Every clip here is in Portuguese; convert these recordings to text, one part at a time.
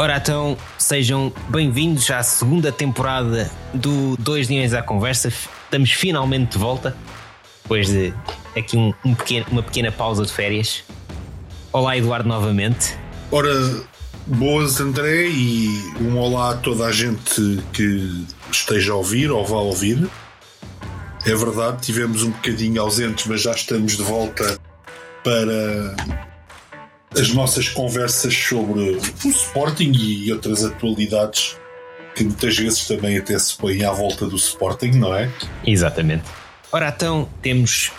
Ora então, sejam bem-vindos à segunda temporada do Dois Dinheiros à Conversa. Estamos finalmente de volta, depois de aqui um, um pequeno, uma pequena pausa de férias. Olá, Eduardo, novamente. Ora, boas, André, e um olá a toda a gente que esteja a ouvir ou vá ouvir. É verdade, tivemos um bocadinho ausentes, mas já estamos de volta para as nossas conversas sobre o Sporting e outras atualidades que muitas vezes também até se põem à volta do Sporting, não é? Exatamente. Ora então, temos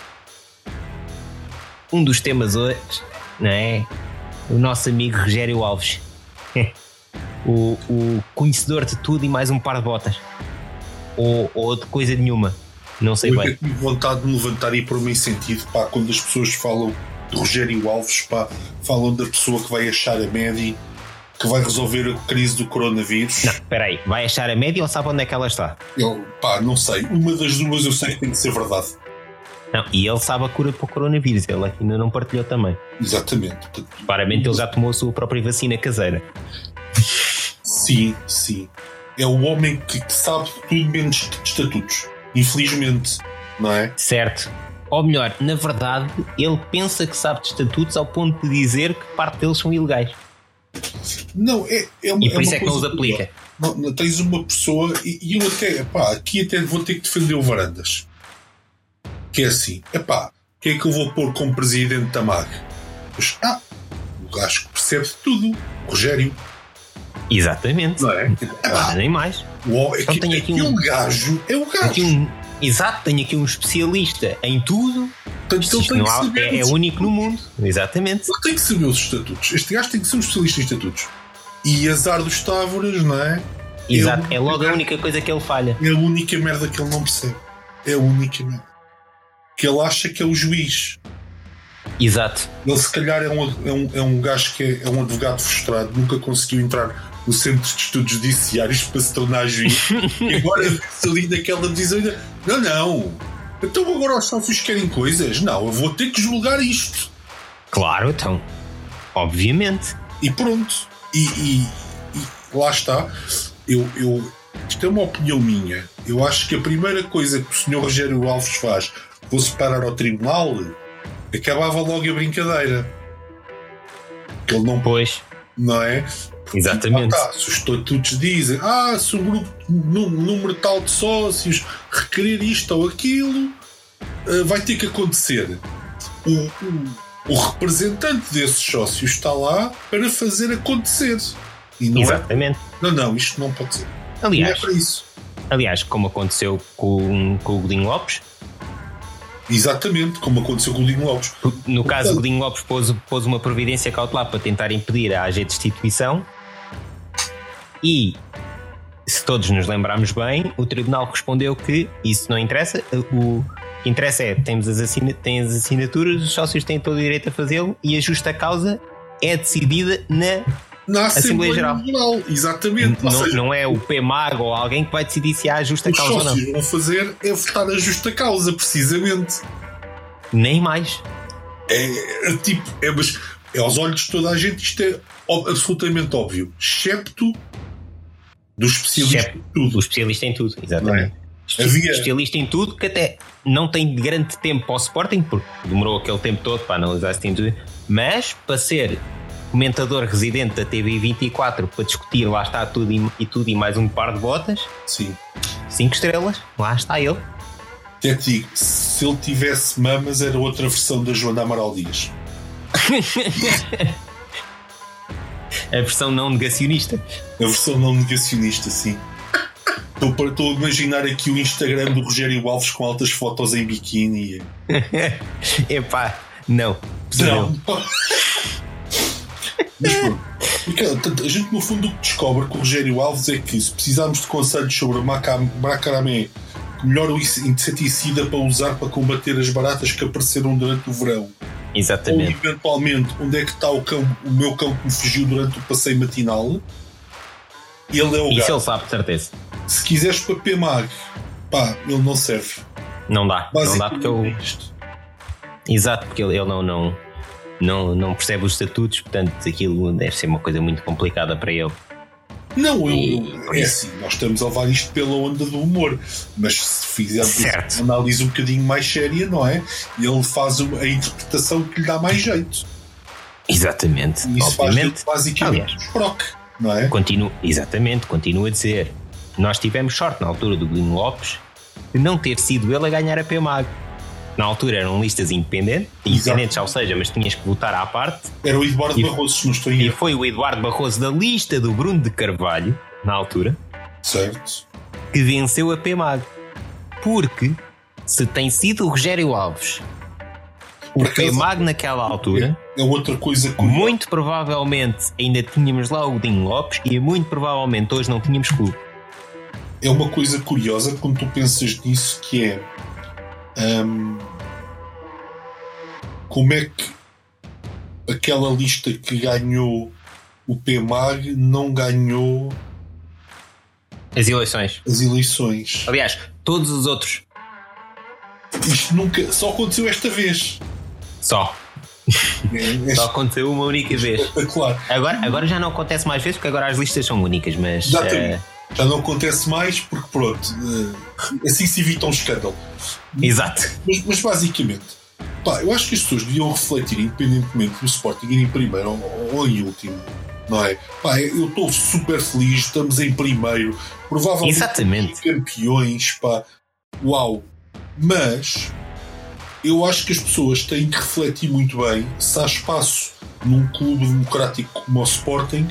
um dos temas hoje, não é? O nosso amigo Rogério Alves. o, o conhecedor de tudo e mais um par de botas. Ou, ou de coisa nenhuma. Não sei Eu bem. tive vontade de me levantar e pôr-me em sentido, pá, quando as pessoas falam Rogério Alves, pá, falam da pessoa que vai achar a média, que vai resolver a crise do coronavírus. Não, espera aí. Vai achar a média ou sabe onde é que ela está? Eu, pá, não sei. Uma das duas eu sei que tem que ser verdade. Não, e ele sabe a cura para o coronavírus. Ele ainda não partilhou também. Exatamente. Claramente ele já tomou a sua própria vacina caseira. Sim, sim. É o homem que, que sabe tudo menos de estatutos. Infelizmente, não é? Certo. Ou melhor, na verdade, ele pensa que sabe de estatutos ao ponto de dizer que parte deles são ilegais. Não, é, é uma E por é isso é que não os aplica. Não, não, tens uma pessoa, e, eu até, pá, aqui até vou ter que defender o Varandas. Que é assim, epá, quem é que eu vou pôr como presidente da MAG? Pois, ah, o gajo que percebe de tudo, Rogério, Exatamente. não é? Ora, nem mais. O, é Então que, tem aqui aquele um- gajo é o gajo. Aqui um, exato, tenho aqui um especialista em tudo. Portanto, ele tem que há- saber é, é único no mundo. Exatamente. Ele tem que saber os estatutos. Este gajo tem que ser um especialista em estatutos. E azar dos Távoras, não é? Exato. Ele- É logo a única coisa que ele falha. É a única merda que ele não percebe. É a única merda. Que ele acha que é o juiz. Exato. Ele, se calhar, é um, é um, é um gajo que é, é um advogado frustrado, nunca conseguiu entrar no Centro de Estudos Judiciários para se tornar juiz. e agora ali naquela divisão ainda. Não, não. Então agora os sócios querem coisas? Não, eu vou ter que julgar isto. Claro, então. Obviamente. E pronto. E, e- e lá está. Eu, eu, isto é uma opinião minha. Eu acho que a primeira coisa que o Sr. Rogério Alves faz fosse parar ao tribunal, acabava logo a brincadeira. Que ele não, Pois. não é? Exatamente. Ah, tá, se os estatutos dizem, ah, se o grupo, num- número tal de sócios requerer isto ou aquilo, eh, vai ter que acontecer. O, o, o representante desses sócios está lá para fazer acontecer. Não é, Exatamente. não, não, isto não pode ser. Não é Aliás, para isso. aliás, como aconteceu com, com o Godinho Lopes, Exatamente, como aconteceu com o Dinho Lopes. no caso o Godinho Lopes pôs, pôs uma providência cautelar para tentar impedir a AG destituição e se todos nos lembrarmos bem, o tribunal respondeu que isso não interessa, o que interessa é temos as, assina, tem as assinaturas, os sócios têm todo o direito a fazê-lo e a justa causa é decidida na Na Assembleia Assembleia Geral. Geral. Exatamente. Não, seja, não é o PMAG ou alguém que vai decidir se há justa os causa ou não. sócios vão fazer é votar a justa causa, precisamente. Nem mais. É, é tipo, é, mas é aos olhos de toda a gente, isto é absolutamente óbvio, excepto do especialista em tudo. O especialista em tudo, exatamente. É? Havia- Especialista em tudo que até não tem grande tempo para o Sporting, porque demorou aquele tempo todo para analisar se tem tudo, mas para ser comentador residente da TV 24 para discutir lá está tudo e, e tudo e mais um par de botas, Sim. cinco estrelas, lá está ele. Até te digo, se ele tivesse mamas, era outra versão da Joana Amaral Dias. A versão não negacionista. A versão não negacionista, sim. Estou a imaginar aqui o Instagram do Rogério Alves com altas fotos em biquíni. Epá, não. Não. Mas pronto. Porque, a gente, no fundo, o que descobre com o Rogério Alves é que se precisarmos de conselhos sobre macramé, melhor o inseticida para usar para combater as baratas que apareceram durante o verão, ou Exatamente. eventualmente onde é que está o, o meu cão que me fugiu durante o passeio matinal, ele é o Isso gato. ele sabe de certeza. Se quiseres para PMAG, pá, ele não serve. Não dá. Não dá porque eu. É isto. Exato, porque ele, ele não, não, não, não percebe os estatutos, portanto aquilo deve ser uma coisa muito complicada para ele. Não, eu, eu, é assim, nós estamos a levar isto pela onda do humor, mas se fizermos uma análise um bocadinho mais séria, não é? Ele faz a interpretação que lhe dá mais jeito. Exatamente. E isso Obviamente, faz basicamente aliás, proc, não é? Continuo, exatamente, continuo a dizer. Nós tivemos sorte na altura do Glyn Lopes de não ter sido ele a ganhar a PMAG. Na altura eram listas independentes, independentes, ou seja, mas tinhas que votar à parte. Era o Eduardo e, Barroso, se não estou E foi o Eduardo Barroso da lista do Bruno de Carvalho, na altura, certo. que venceu a PMAG. Porque se tem sido o Rogério Alves o PMAG naquela altura é, é outra coisa curiosa. muito provavelmente ainda tínhamos lá o Dinho Lopes e muito provavelmente hoje não tínhamos clube é uma coisa curiosa quando tu pensas nisso que é um, como é que aquela lista que ganhou o PMAG não ganhou as eleições. As eleições. Aliás, todos os outros. Isto nunca. Só aconteceu esta vez. Só. É, Só aconteceu uma única vez. Claro. Agora, agora já não acontece mais vezes porque agora as listas são únicas, mas. Exatamente. Uh, já não acontece mais porque, pronto, eh, assim se evita um escândalo. Exato. Mas, mas basicamente, pá, eu acho que as pessoas deviam refletir, independentemente do Sporting ir em primeiro ou, ou em último. Não é? Pá, eu estou super feliz, estamos em primeiro, provavelmente Exatamente. campeões, pá, uau. Mas eu acho que as pessoas têm que refletir muito bem se há espaço num clube democrático como o Sporting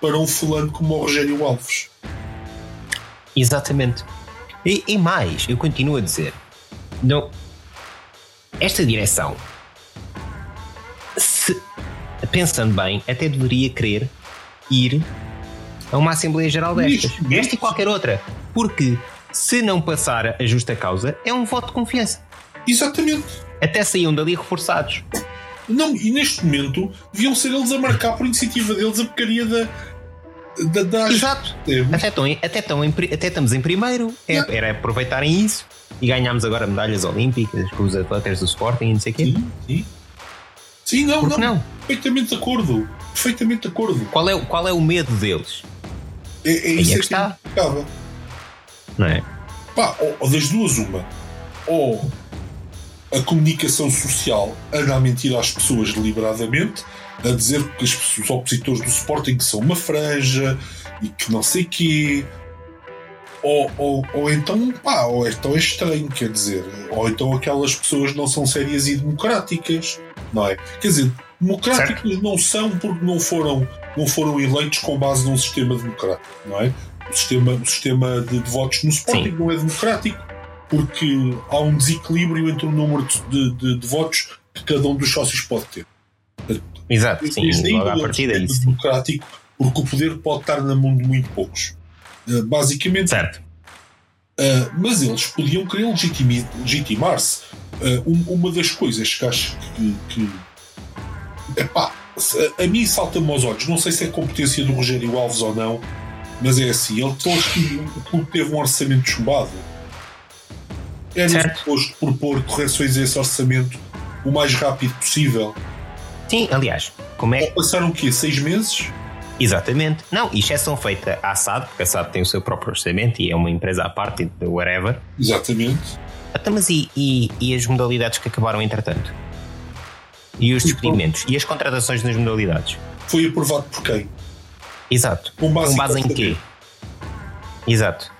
para um fulano como o Rogério Alves. Exatamente. E, e mais, eu continuo a dizer, não, esta direção, se, pensando bem, até deveria querer ir a uma Assembleia Geral destas, esta e qualquer outra, porque se não passar a justa causa, é um voto de confiança. Exatamente. Até saíam dali reforçados. Não, e neste momento deviam ser eles a marcar por iniciativa deles a porcaria da, da, da Exato. Até, tão, até, tão em, até estamos em primeiro. É, Era aproveitarem isso e ganhámos agora medalhas olímpicas com os atletas do Sporting e não sei o quê. Sim, sim. Sim, não, não, não. Perfeitamente de acordo. Perfeitamente de acordo. Qual é, qual é o medo deles? É, é isso é que está. Não é? Pá, ou, ou das duas, uma. Ou a comunicação social anda a mentir às pessoas deliberadamente a dizer que os opositores do Sporting são uma franja e que não sei quê. Ou, ou, ou então, pá, ou então é estranho, quer dizer, ou então aquelas pessoas não são sérias e democráticas, não é? Quer dizer, democráticas certo. não são porque não foram, não foram eleitos com base num sistema democrático, não é? O sistema, o sistema de, de votos no Sporting Sim. não é democrático porque há um desequilíbrio entre o número de, de, de votos que cada um dos sócios pode ter. Exato, sim, logo à partida é isso. democrático, porque o poder pode estar na mão de muito poucos. Uh, basicamente. Certo. Uh, mas eles podiam querer legitimar-se. Uh, um, uma das coisas que acho que. que epá, a, a mim salta-me aos olhos, não sei se é competência do Rogério Alves ou não, mas é assim: ele, o clube teve um orçamento chumbado. Era suposto propor correções a esse orçamento o mais rápido possível Sim, aliás, como é. Passaram o quê? Seis meses? Exatamente. Não, exceção feita à SAD, porque a SAD tem o seu próprio orçamento e é uma empresa à parte de whatever. Exatamente. Até, mas e, e, e, as modalidades que acabaram entretanto? E os despedimentos? E as contratações nas modalidades? Foi aprovado por quem? Exato. Com base, Com base em quê? Exato.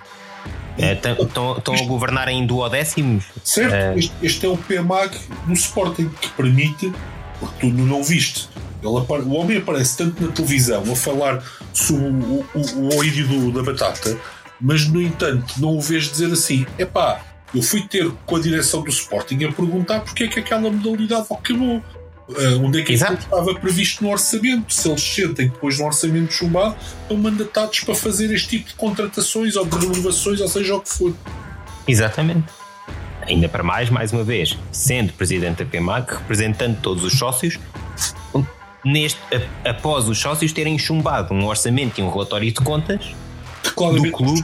Estão é, a governar em duodécimos? Certo, uh, este, este, é o PMAG do Sporting que permite porque tu não viste. Ele, o homem aparece tanto na televisão a falar sobre o, o, o da batata, mas no entanto não o vês dizer assim: epá, eu fui ter com a direção do Sporting a perguntar porque é que aquela modalidade acabou. Uh, onde é que Exato. estava previsto no orçamento? Se eles sentem depois no orçamento chumbado, estão mandatados para fazer este tipo de contratações ou de renovações, ou seja o que for. Exatamente ainda para mais, mais uma vez, sendo presidente da PMAC, representando todos os sócios, neste, após os sócios terem chumbado um orçamento e um relatório de contas do clube.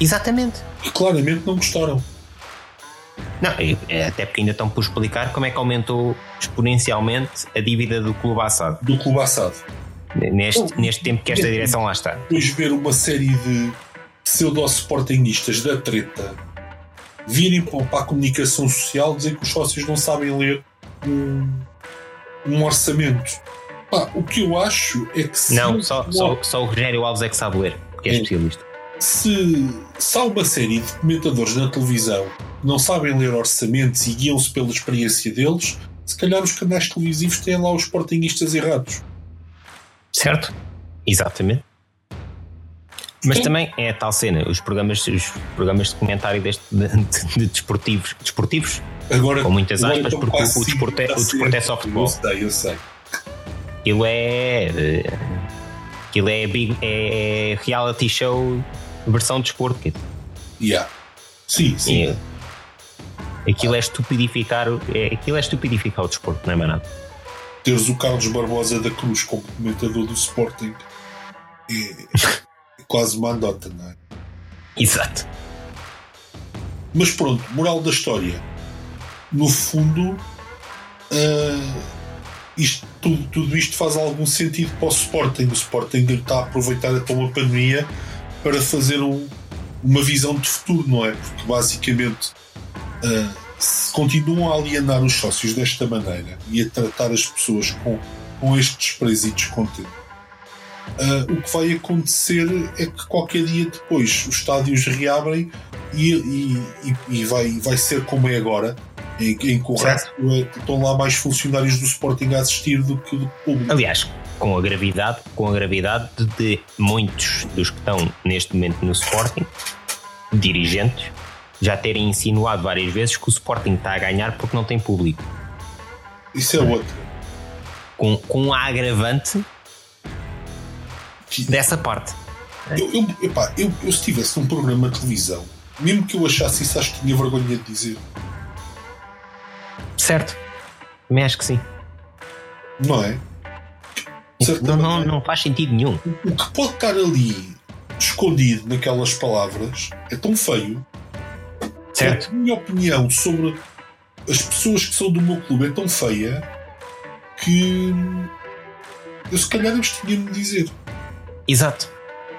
Exatamente. Que claramente não gostaram. Não, até porque ainda estão por explicar como é que aumentou exponencialmente a dívida do clube Assad. Do clube Assad. neste, neste tempo que esta direção lá está. Depois ver uma série de pseudo-sportingistas da treta virem para a comunicação social dizer que os sócios não sabem ler um, um orçamento. Pá, o que eu acho é que se. Não, só, só, só o Rogério Alves é que sabe ler, porque é, é especialista. Se, se há uma série de comentadores na televisão que não sabem ler orçamentos e guiam-se pela experiência deles, se calhar os canais televisivos têm lá os sportingistas errados. Certo? Exatamente. Mas Sim. também é a tal cena, os programas, os programas de comentário deste, de, de, de desportivos, desportivos agora, com muitas aspas, porque o, o, desporto é, o desporto é só futebol. Eu sei, eu sei. Aquilo é. Aquilo é, big, é, é reality show versão desporto. De yeah. Sim, sim. É, aquilo é estupidificar, é, aquilo é estupidificar o desporto, não é mais nada. Teres o Carlos Barbosa da Cruz como comentador do Sporting é, é quase uma andota, não é? Exato. Mas pronto, moral da história. No fundo, uh, isto, tudo, tudo, isto faz algum sentido para o Sporting. O Sporting está a aproveitar a uma pandemia para fazer um, uma visão de futuro, não é? Porque basicamente uh, se continuam a alienar os sócios desta maneira e a tratar as pessoas com, com este desprezo e descontento, uh, o que vai acontecer é que qualquer dia depois os estádios reabrem e, e, e, e vai, vai ser como é agora. Em, em que o resto estão lá mais funcionários do Sporting a assistir do que do público. Aliás, com a gravidade, com a gravidade de muitos dos que estão neste momento no Sporting, dirigentes, já terem insinuado várias vezes que o Sporting está a ganhar porque não tem público. Isso é outro. Com, com a agravante dessa parte. Eu, eu, epá, eu, eu, se tivesse um programa de televisão, mesmo que eu achasse isso, acho que tinha vergonha de dizer. Certo. Também acho que sim. Não é? Não, não, não faz sentido nenhum. O que pode estar ali escondido naquelas palavras é tão feio. Certo. A minha opinião sobre as pessoas que são do meu clube é tão feia que eu se calhar eles tinham de dizer. Exato.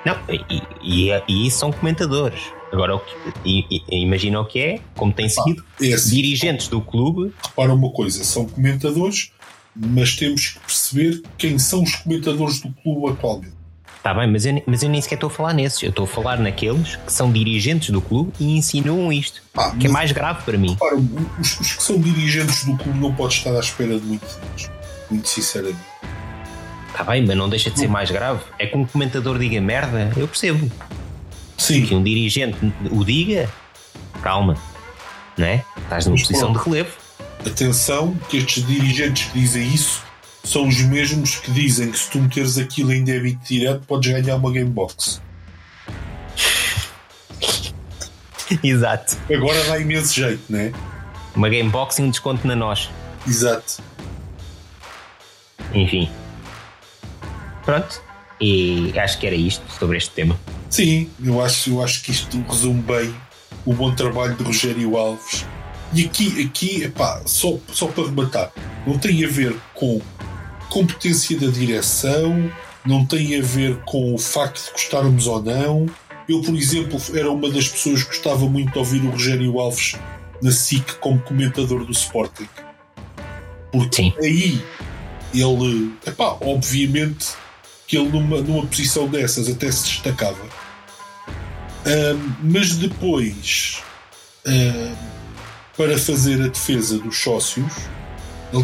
Não, e, e, e são comentadores. Agora, imagina o que é, como tem sido, ah, dirigentes do clube. Repara uma coisa, são comentadores mas temos que perceber quem são os comentadores do clube atualmente. Está bem, mas eu, mas eu nem sequer estou a falar nesses. Eu estou a falar naqueles que são dirigentes do clube e insinuam isto. Ah, que é mais grave para mim. Para, os, os, que são dirigentes do clube não pode estar à espera de muito deles. Muito sinceramente. Está bem, mas não deixa de ser mais grave. É que um comentador diga merda, eu percebo. Sim. Que um dirigente o diga, calma. Não é? Estás numa posição de relevo. Atenção, que estes dirigentes que dizem isso são os mesmos que dizem que se tu meteres aquilo em débito direto podes ganhar uma Gamebox. Exato. Agora dá imenso jeito, não é? Uma Gamebox e um desconto na nós. Exato. Enfim. Pronto. E acho que era isto sobre este tema. Sim, eu acho, eu acho que isto resume bem o bom trabalho de Rogério Alves e aqui, aqui epá, só, só para rematar, não tem a ver com competência da direção, não tem a ver com o facto de gostarmos ou não. Eu, por exemplo, era uma das pessoas que gostava muito de ouvir o Rogério Alves na SIC como comentador do Sporting. Porque Sim. aí ele, epá, obviamente que ele numa, numa posição dessas até se destacava. Um, mas depois um, para fazer a defesa dos sócios, ele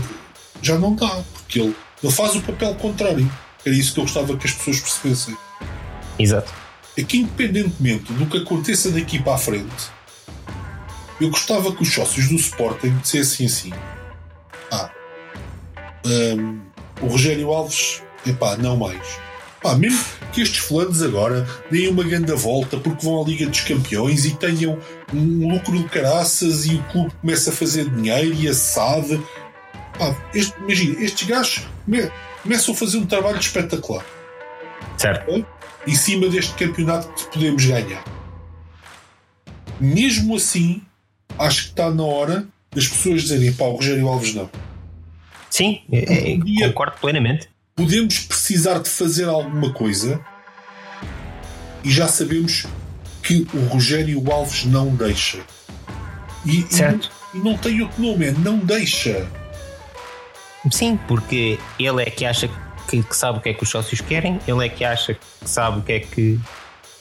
já não dá, porque ele, ele faz o papel contrário. Era isso que eu gostava que as pessoas percebessem. Exato. É que, independentemente do que aconteça daqui para a frente, eu gostava que os sócios do Sporting dissessem assim: Ah, um, o Rogério Alves, epá, não mais. Pá, mesmo que estes fulanos agora deem uma grande volta porque vão à Liga dos Campeões e tenham um lucro de caraças e o clube começa a fazer dinheiro e a SAD. Pá, este, imagina, estes gajos começam a fazer um trabalho espetacular. Certo. Em cima deste campeonato que podemos ganhar. Mesmo assim, acho que está na hora das pessoas dizerem pá, o Rogério Alves não. Sim, é, é, concordo plenamente podemos precisar de fazer alguma coisa e já sabemos que o Rogério Alves não deixa. E, certo. e, não, e não tem outro nome, é não deixa. Sim, porque ele é que acha que, que, sabe o que é que os sócios querem, ele é que acha que sabe o que é que.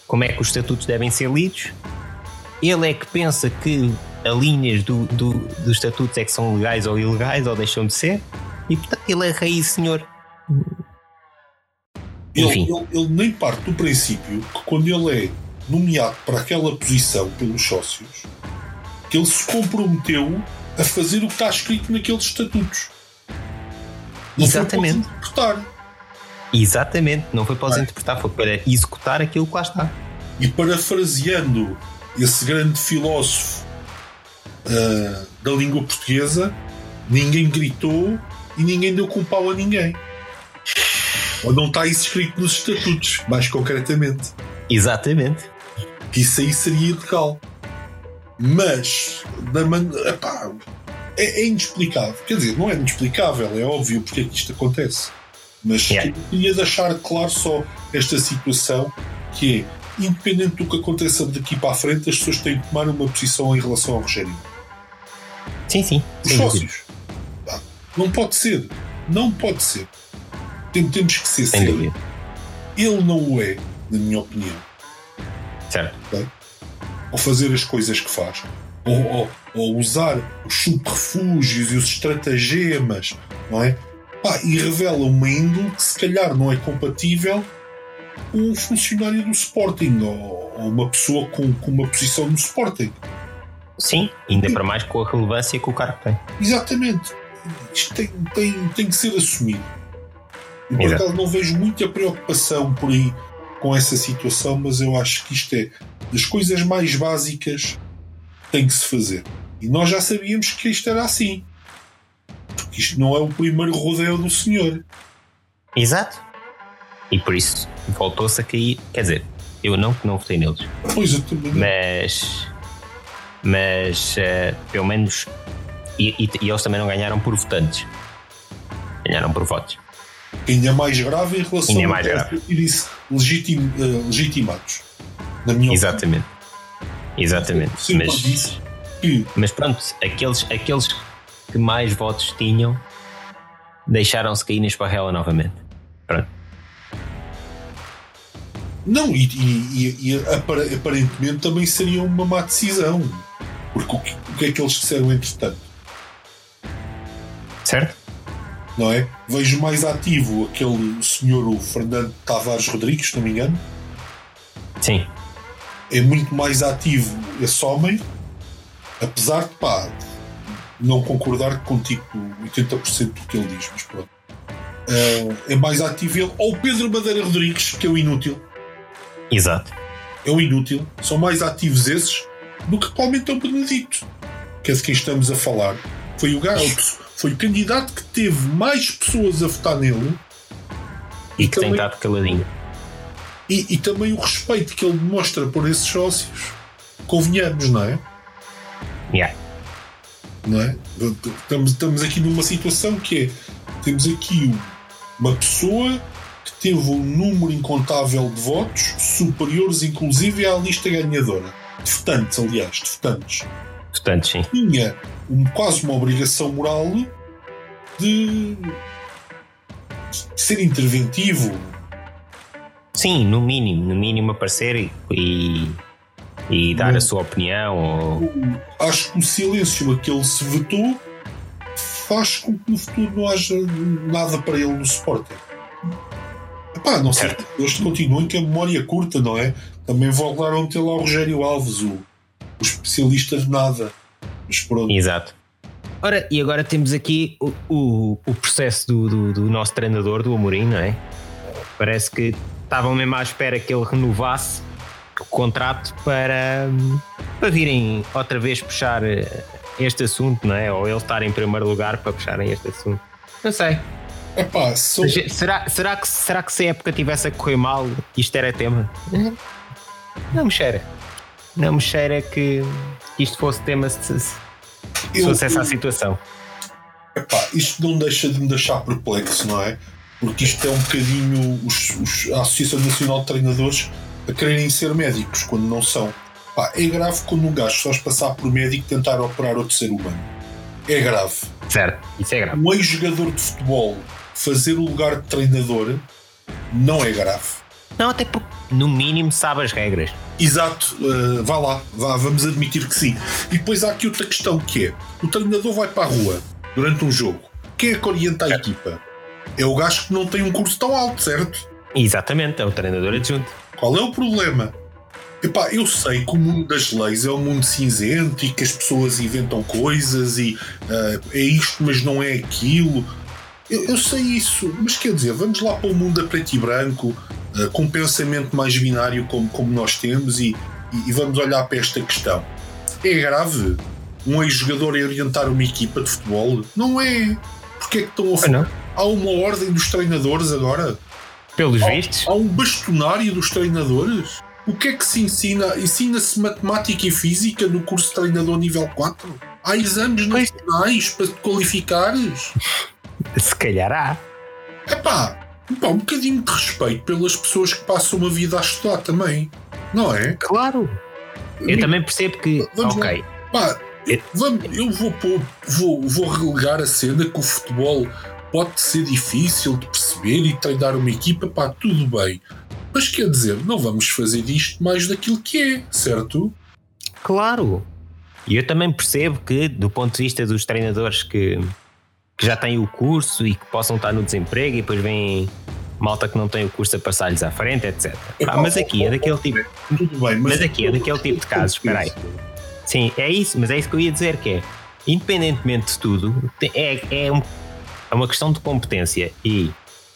como é que os estatutos devem ser lidos, ele é que pensa que as linhas do, do, dos estatutos é que são legais ou ilegais ou deixam de ser, e portanto ele é raiz senhor. Ele, ele, ele, nem parte do princípio que quando ele é nomeado para aquela posição pelos sócios, que ele se comprometeu a fazer o que está escrito naqueles estatutos. Não Exatamente. Foi para interpretar. Exatamente, não foi para os é. interpretar, foi para executar aquilo que lá está. E parafraseando esse grande filósofo uh, da língua portuguesa, ninguém gritou e ninguém deu com pau a ninguém. Ou não está isso escrito nos estatutos, mais concretamente. Exatamente. Que isso aí seria ilegal. Mas, da man... Epá, é, é, inexplicável. Quer dizer, não é inexplicável, é óbvio porque é que isto acontece. Mas yeah. queria deixar claro só esta situação que é, independente do que aconteça daqui para a frente, as pessoas têm que tomar uma posição em relação ao Rogério. Sim, sim. Os sócios. Não pode ser. Não pode ser. Temos que ser sérios. Ele não o é, na minha opinião. Certo. Okay? Ao fazer as coisas que faz. Ou, ou, ou usar os subterfúgios e os estratagemas, não é? Pá, e revela uma índole que se calhar não é compatível com um funcionário do Sporting ou, ou uma pessoa com, com uma posição no Sporting. Sim, ainda para mais com a relevância que o cargo tem. Exatamente. Isto tem, tem, tem que ser assumido. E por acaso não vejo muita preocupação por aí com essa situação, mas eu acho que isto é das coisas mais básicas que tem que se fazer. E nós já sabíamos que isto era assim. Porque isto não é o primeiro rodeio do senhor. Exato. E por isso voltou-se a cair. Quer dizer, eu não que não votei neles. Pois eu também. Mas. Mas uh, pelo menos. E, e, e eles também não ganharam por votantes. Ganharam por votos. Ainda mais grave em relação Ainda mais grave. disse legitim, uh, legitimados. Na minha Exatamente. Opinião. Exatamente. mas, que... mas pronto, aqueles, aqueles que mais votos tinham deixaram-se cair na esparrela novamente. Pronto. Não, e, e, e, aparentemente também seria uma má decisão. Porque o que, o que é que eles disseram entretanto? Certo? Não é? Vejo mais ativo aquele senhor, o Fernando Tavares Rodrigues, se não me engano. Sim. É muito mais ativo esse homem, apesar de pá, não concordar contigo 80% do que ele diz, mas pronto. Uh, é mais ativo ele, ou Pedro Madeira Rodrigues, que é o inútil. Exato. É o inútil. São mais ativos esses do que provavelmente é o Benedito, que é de quem estamos a falar. Foi o garoto foi o candidato que teve mais pessoas a votar nele e, e que também, tem estado caladinho. E, e, também o respeito que ele demonstra por esses sócios, convenhamos, não é? Yeah. Não é? Estamos, estamos aqui numa situação que é: temos aqui uma pessoa que teve um número incontável de votos, superiores inclusive à lista ganhadora. De votantes, aliás, de votantes. Votantes, sim. Tinha um, quase uma obrigação moral de, ser interventivo. Sim, no mínimo, no mínimo aparecer e, e, dar a sua opinião. Ou... Acho que o silêncio a que ele se vetou faz com que no futuro não haja nada para ele no Sporting. Epá, não sei, eles continuam com a memória curta, não é? Também voltaram a meter lá o Rogério Alves, o, o especialista de nada. Mas pronto. Exato. Ora, e agora temos aqui o, o, o processo do, do, do, nosso treinador, do Amorim, não é? Parece que estavam mesmo à espera que ele renovasse o contrato para, para virem outra vez puxar eh, este assunto, não é? Ou ele estar em primeiro lugar para puxarem este assunto. Não sei. Epá, sou... será, será, que, será que se a época tivesse a correr mal, isto era tema? Não me cheira. Não me cheira que isto fosse tema se, se fosse essa a situação. Epá, isto não deixa de me deixar perplexo, não é? Porque isto é um bocadinho os, os, a Associação Nacional de Treinadores a quererem ser médicos quando não são. Pá, é grave quando um gajo só passar por médico tentar operar outro ser humano. É grave. Certo, isso é grave. Um ex-jogador de futebol fazer o lugar de treinador não é grave. Não, até porque no mínimo sabe as regras. Exato, uh, vá lá, vá, vamos admitir que sim. E depois há aqui outra questão que é: o treinador vai para a rua durante um jogo. Quem é que orienta a é. equipa? É o gajo que não tem um curso tão alto, certo? Exatamente, é o treinador adjunto. Qual é o problema? Epá, eu sei que o mundo das leis é um mundo cinzento e que as pessoas inventam coisas e uh, é isto, mas não é aquilo. Eu, eu, sei isso, mas quer dizer, vamos lá para o mundo a preto e branco, uh, com um pensamento mais binário como, como nós temos e, e, e vamos olhar para esta questão. É grave um ex-jogador a orientar uma equipa de futebol? Não é. Porque é que estão a. Ah, Há uma ordem dos treinadores agora? Pelos há, vistos? Há um bastonário dos treinadores? O que é que se ensina? Ensina-se matemática e física no curso de treinador nível 4? Há exames nacionais para te qualificares? Se calhar há. Epá, pá, um bocadinho de respeito pelas pessoas que passam uma vida a estudar também. Não é? Claro. Eu e, também percebo que. Vamos ok. Pá, eu, vamos, eu vou, pôr, vou, vou relegar a cena que o futebol pode ser difícil de perceber e treinar uma equipa, pá, tudo bem. Mas quer dizer, não vamos fazer disto mais daquilo que é, certo? Claro. E eu também percebo que, do ponto de vista dos treinadores que, que já têm o curso e que possam estar no desemprego e depois vem malta que não tem o curso a passar-lhes à frente, etc. Ah, mas aqui é daquele tipo. Mas, mas aqui é daquele tipo de casos, espera aí. Sim, é isso, mas é isso que eu ia dizer, que é, independentemente de tudo, é, é um é uma questão de competência e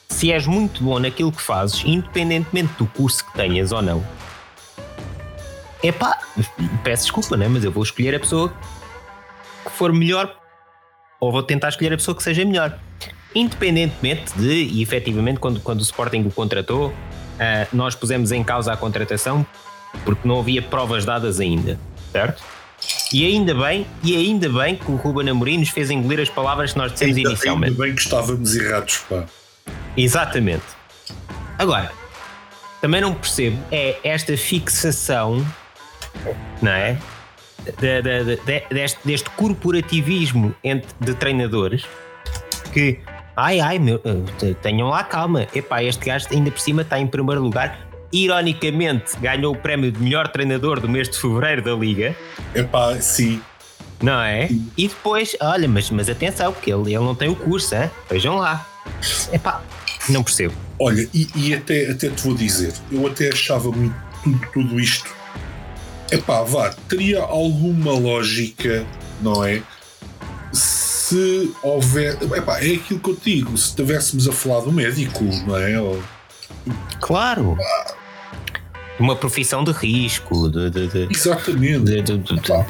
se és muito bom naquilo que fazes, independentemente do curso que tenhas ou não, é pá, peço desculpa, né? mas eu vou escolher a pessoa que for melhor ou vou tentar escolher a pessoa que seja melhor. Independentemente de, e efetivamente, quando, quando o Sporting o contratou, uh, nós pusemos em causa a contratação porque não havia provas dadas ainda, certo? E ainda bem, e ainda bem que o Ruben Amorim nos fez engolir as palavras que nós dissemos ainda, inicialmente. Ainda bem que estávamos errados, pá. Exatamente. Agora, também não percebo é esta fixação, não é? De, de, de, deste, deste, corporativismo entre, de treinadores que, ai ai, meu, eh, tenham lá calma, epá, este gajo ainda por cima está em primeiro lugar ironicamente, ganhou o prémio de melhor treinador do mês de fevereiro da Liga. Epá, sim. Não é? Sim. E depois, olha, mas, mas atenção, porque ele, ele não tem o curso, hein? vejam lá. Epá, não percebo. Olha, e, e, até, até te vou dizer, eu até achava muito tudo, tudo isto. Epá, vá, teria alguma lógica, não é? Se houver. Epá, é aquilo que eu digo, se estivéssemos a falar do médico, não é? Ou, Claro! Uma profissão de risco. De, de, de Exatamente. De,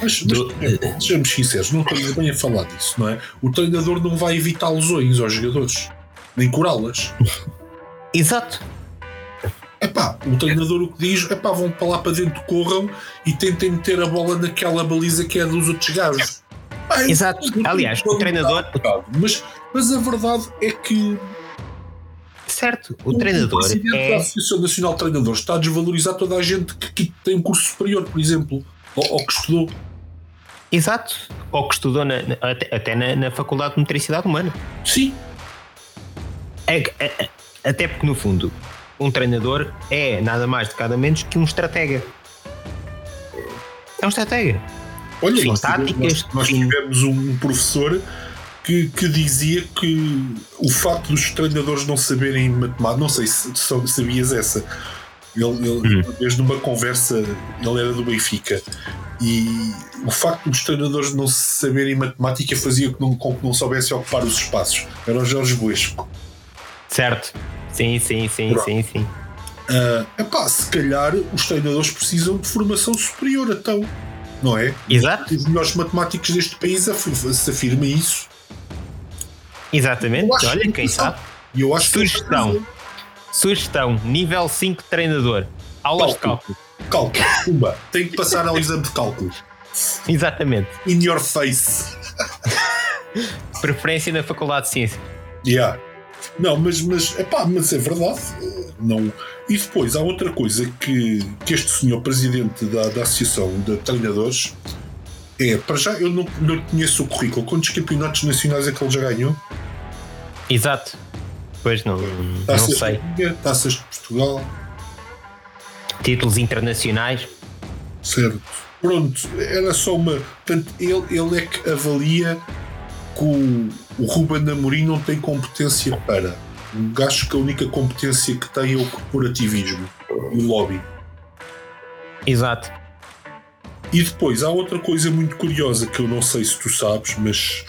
mas, mas sejamos sinceros, não estamos bem a falar disso, não é? O treinador não vai evitar lesões aos jogadores, nem curá-las. Exato. Epá, o treinador o que diz, epá, vão para lá para dentro, corram e tentem meter a bola naquela baliza que é dos outros gajos. Exato. Aliás, o treinador. Mas, mas a verdade é que Certo, o, o treinador. O é... da Associação Nacional de Treinadores está a desvalorizar toda a gente que, que tem um curso superior, por exemplo, ou, ou que estudou. Exato, ou que estudou na, na, até, até na, na, Faculdade de Motricidade Humana. Sim. É, é, é, até porque, no fundo, um treinador é nada mais de cada menos que um estratega. É um estratega. Olha, Sim, nós, táticas, nós, nós tivemos um professor que, que, dizia que o facto dos treinadores não saberem matemática, não sei se, se sabias essa. Ele, ele hum. mesmo numa conversa, ele era do Benfica, e o facto dos treinadores não saberem matemática fazia com que não soubessem ocupar os espaços. Era o Jorge Buesco. Certo. Sim, sim, sim, Pronto. sim, sim. Uh, epá, se calhar os treinadores precisam de formação superior, então, não é? Exato. Os melhores matemáticos deste país se afirma isso. Exatamente, olha, quem sabe. E eu acho Sugestão. Que Sugestão, nível 5 treinador. Aulas cálculo. de cálculo. Cálculo, Pumba. Tem que passar ao exame de cálculo. Exatamente. In your face. Preferência na Faculdade de Ciência. Yeah. Não, mas, mas, epá, mas é verdade. Não. E depois há outra coisa que, que este senhor presidente da, da Associação de Treinadores é, para já eu não, não conheço o currículo. Quantos campeonatos nacionais é que ele já ganhou? Exato. Pois não, não sei. Taças de Portugal. Títulos internacionais. Certo. Pronto, era só uma. Portanto, ele, ele é que avalia que o, Ruben Amorim não tem competência para. Gajo que a única competência que tem é o corporativismo, o lobby. Exato. E depois há outra coisa muito curiosa que eu não sei se tu sabes, mas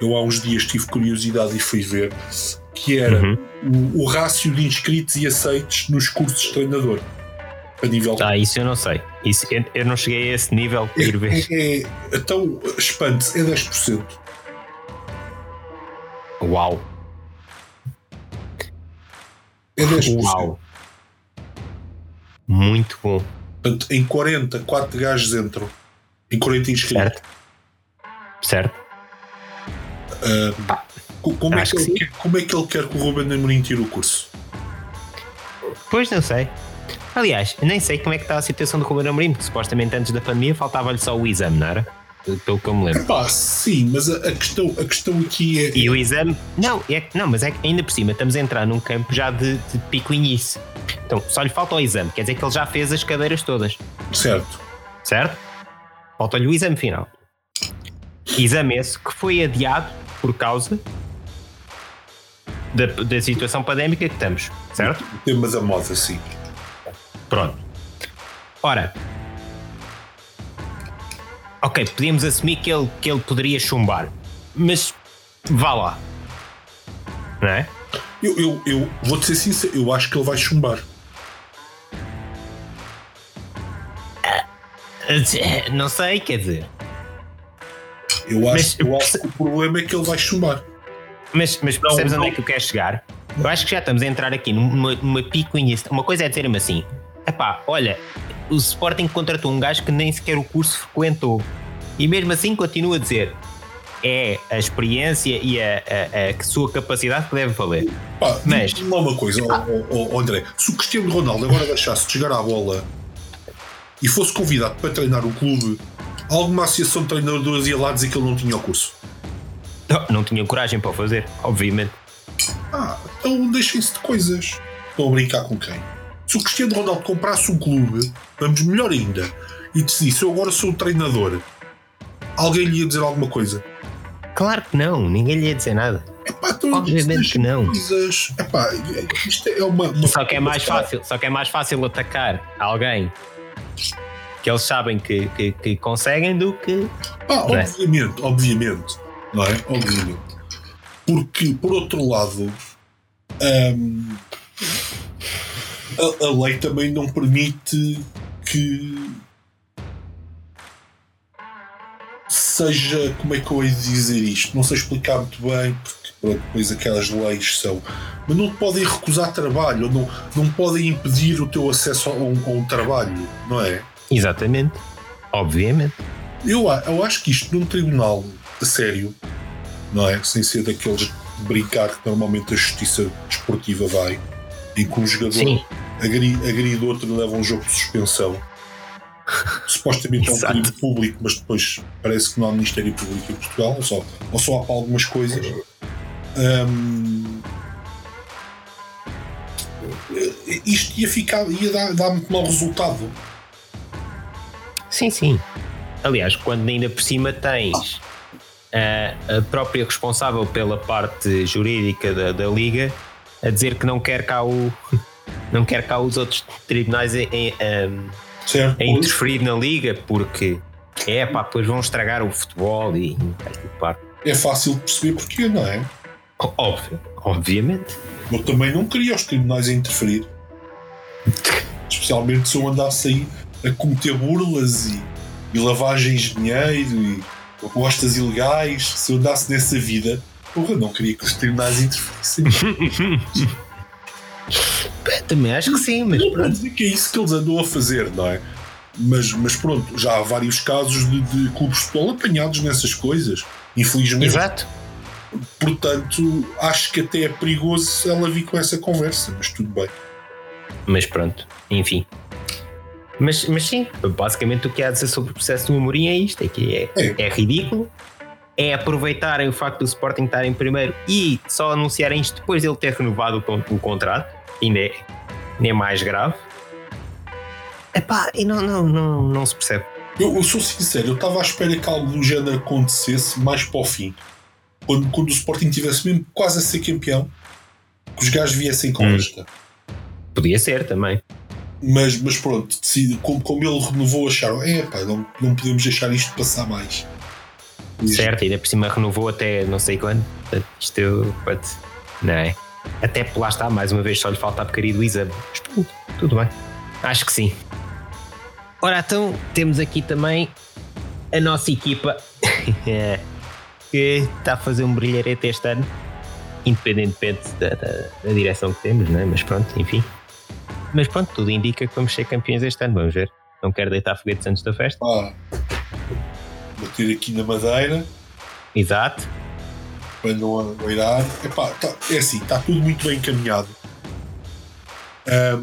eu há uns dias tive curiosidade e fui ver, que era uhum. o, o rácio de inscritos e aceites nos cursos de treinador. A nível ah, isso eu não sei. Isso, eu, eu não cheguei a esse nível para ir ver. É, é, então, espante é 10%. Uau! É 10%. Uau! Muito bom. Portanto, em 40, 4 gajos entram. Em 40 inscritos. Certo. Certo. Uh, como, é que que quer, como, é que ele quer que o Ruben Amorim tire o curso? Pois não sei. Aliás, nem sei como é que está a situação do Ruben Amorim, porque supostamente antes da pandemia faltava-lhe só o exame, não era? Pelo que eu me lembro. Epá, sim, mas a, a, questão, a questão aqui é. E o exame. Não, é, não mas é que ainda por cima estamos a entrar num campo já de, de pico início. Então só lhe falta o exame, quer dizer que ele já fez as cadeiras todas. Certo. Certo? Falta-lhe o exame final. Exame esse que foi adiado por causa da, da situação pandémica que estamos, certo? Temos a moda, sim. Pronto. Ora, ok, podíamos assumir que ele, que ele poderia chumbar, mas vá lá, não é? Eu, eu, eu vou-te ser sincero, eu acho que ele vai chumbar. Não sei, quer dizer. Eu acho, mas, eu acho que o problema é que ele vai chumbar. Mas, mas percebes não, onde é que eu quero chegar? Eu acho que já estamos a entrar aqui numa, numa picuinha. Uma coisa é dizer-me assim: epá, olha, o Sporting contratou um gajo que nem sequer o curso frequentou. E mesmo assim continua a dizer: é a experiência e a, a, a sua capacidade que deve valer. Pá, Mas. uma coisa, oh, oh, oh, André: se o Cristiano Ronaldo agora deixasse de chegar à bola e fosse convidado para treinar o clube, alguma associação de treinadores ia lá dizer que ele não tinha o curso? Não, não tinha coragem para o fazer, obviamente. Ah, então deixem-se de coisas. Estão a brincar com quem? Se o Cristiano Ronaldo comprasse um clube, vamos melhor ainda, e decidisse eu agora sou o treinador, alguém lhe ia dizer alguma coisa? Claro que não, ninguém lhe ia dizer nada. Epá, Obviamente que não. Coisas, epá, isto é uma, uma só que é mais fácil, só que é mais fácil atacar alguém que eles sabem que, que, que conseguem do que. Ah, é? obviamente, obviamente, não é? Obviamente. Porque, por outro lado, hum, a, a lei também não permite que seja, como é que eu hei de dizer isto? Não sei explicar muito bem, porque depois aquelas leis são. Mas não podem recusar trabalho, não, não podem impedir o teu acesso a um, a um trabalho, não é? Exatamente. Obviamente. Eu, eu acho que isto num tribunal a sério, não é? Sem ser daqueles de brincar que normalmente a justiça desportiva vai, em que um jogador agride, agride outro e leva um jogo de suspensão supostamente é um período público, mas depois parece que não há Ministério Público em Portugal, ou só, ou só há para algumas coisas. Um, isto ia ficar, ia dar, dar muito mau resultado. Sim, sim. Aliás, quando ainda por cima tens a, a própria responsável pela parte jurídica da, da Liga a dizer que não quer cá o não quer cá os outros tribunais em, em, a interferir na liga porque é pá, depois vão estragar o futebol e é fácil de perceber porque não é? Óbvio, obviamente. Eu também não queria os tribunais a interferir. Especialmente se eu andasse aí a cometer burlas e, e lavagens de dinheiro e apostas ilegais. Se eu andasse nessa vida, porra, não queria que os tribunais interferissem. Também acho que sim, mas. Não pronto. dizer que é isso que eles andam a fazer, não é? Mas, mas pronto, já há vários casos de, de clubes de futebol apanhados nessas coisas, infelizmente. Exato. Portanto, acho que até é perigoso ela vir com essa conversa, mas tudo bem. Mas pronto, enfim. Mas, mas sim, basicamente o que há a dizer sobre o processo do Amorim é isto: é que é, é. é ridículo, é aproveitarem o facto do Sporting estar em primeiro e só anunciarem isto depois de ele ter renovado o, o contrato, ainda é, ainda é mais grave. Epá, e não, não, não, não se percebe. Eu, eu sou sincero, eu estava à espera que algo do género acontecesse mais para o fim. Quando, quando o Sporting tivesse mesmo quase a ser campeão, que os gajos viessem com hum. esta. Podia ser também. Mas, mas pronto, decide, como, como ele renovou, acharam: é pá, não, não podemos deixar isto passar mais. Certo, ainda por cima renovou até não sei quando. Isto, pode, não é? Até lá está, mais uma vez, só lhe falta a porcaria do exame. Tudo, tudo bem. Acho que sim. Ora, então temos aqui também a nossa equipa que está a fazer um brilharete este ano, independentemente da, da, da direção que temos, não é? mas pronto, enfim. Mas pronto, tudo indica que vamos ser campeões este ano, vamos ver. Não quero deitar foguetes antes da festa. Ah, bater aqui na madeira. Exato. Para não oirar. Epá, tá, é assim, está tudo muito bem encaminhado. Um,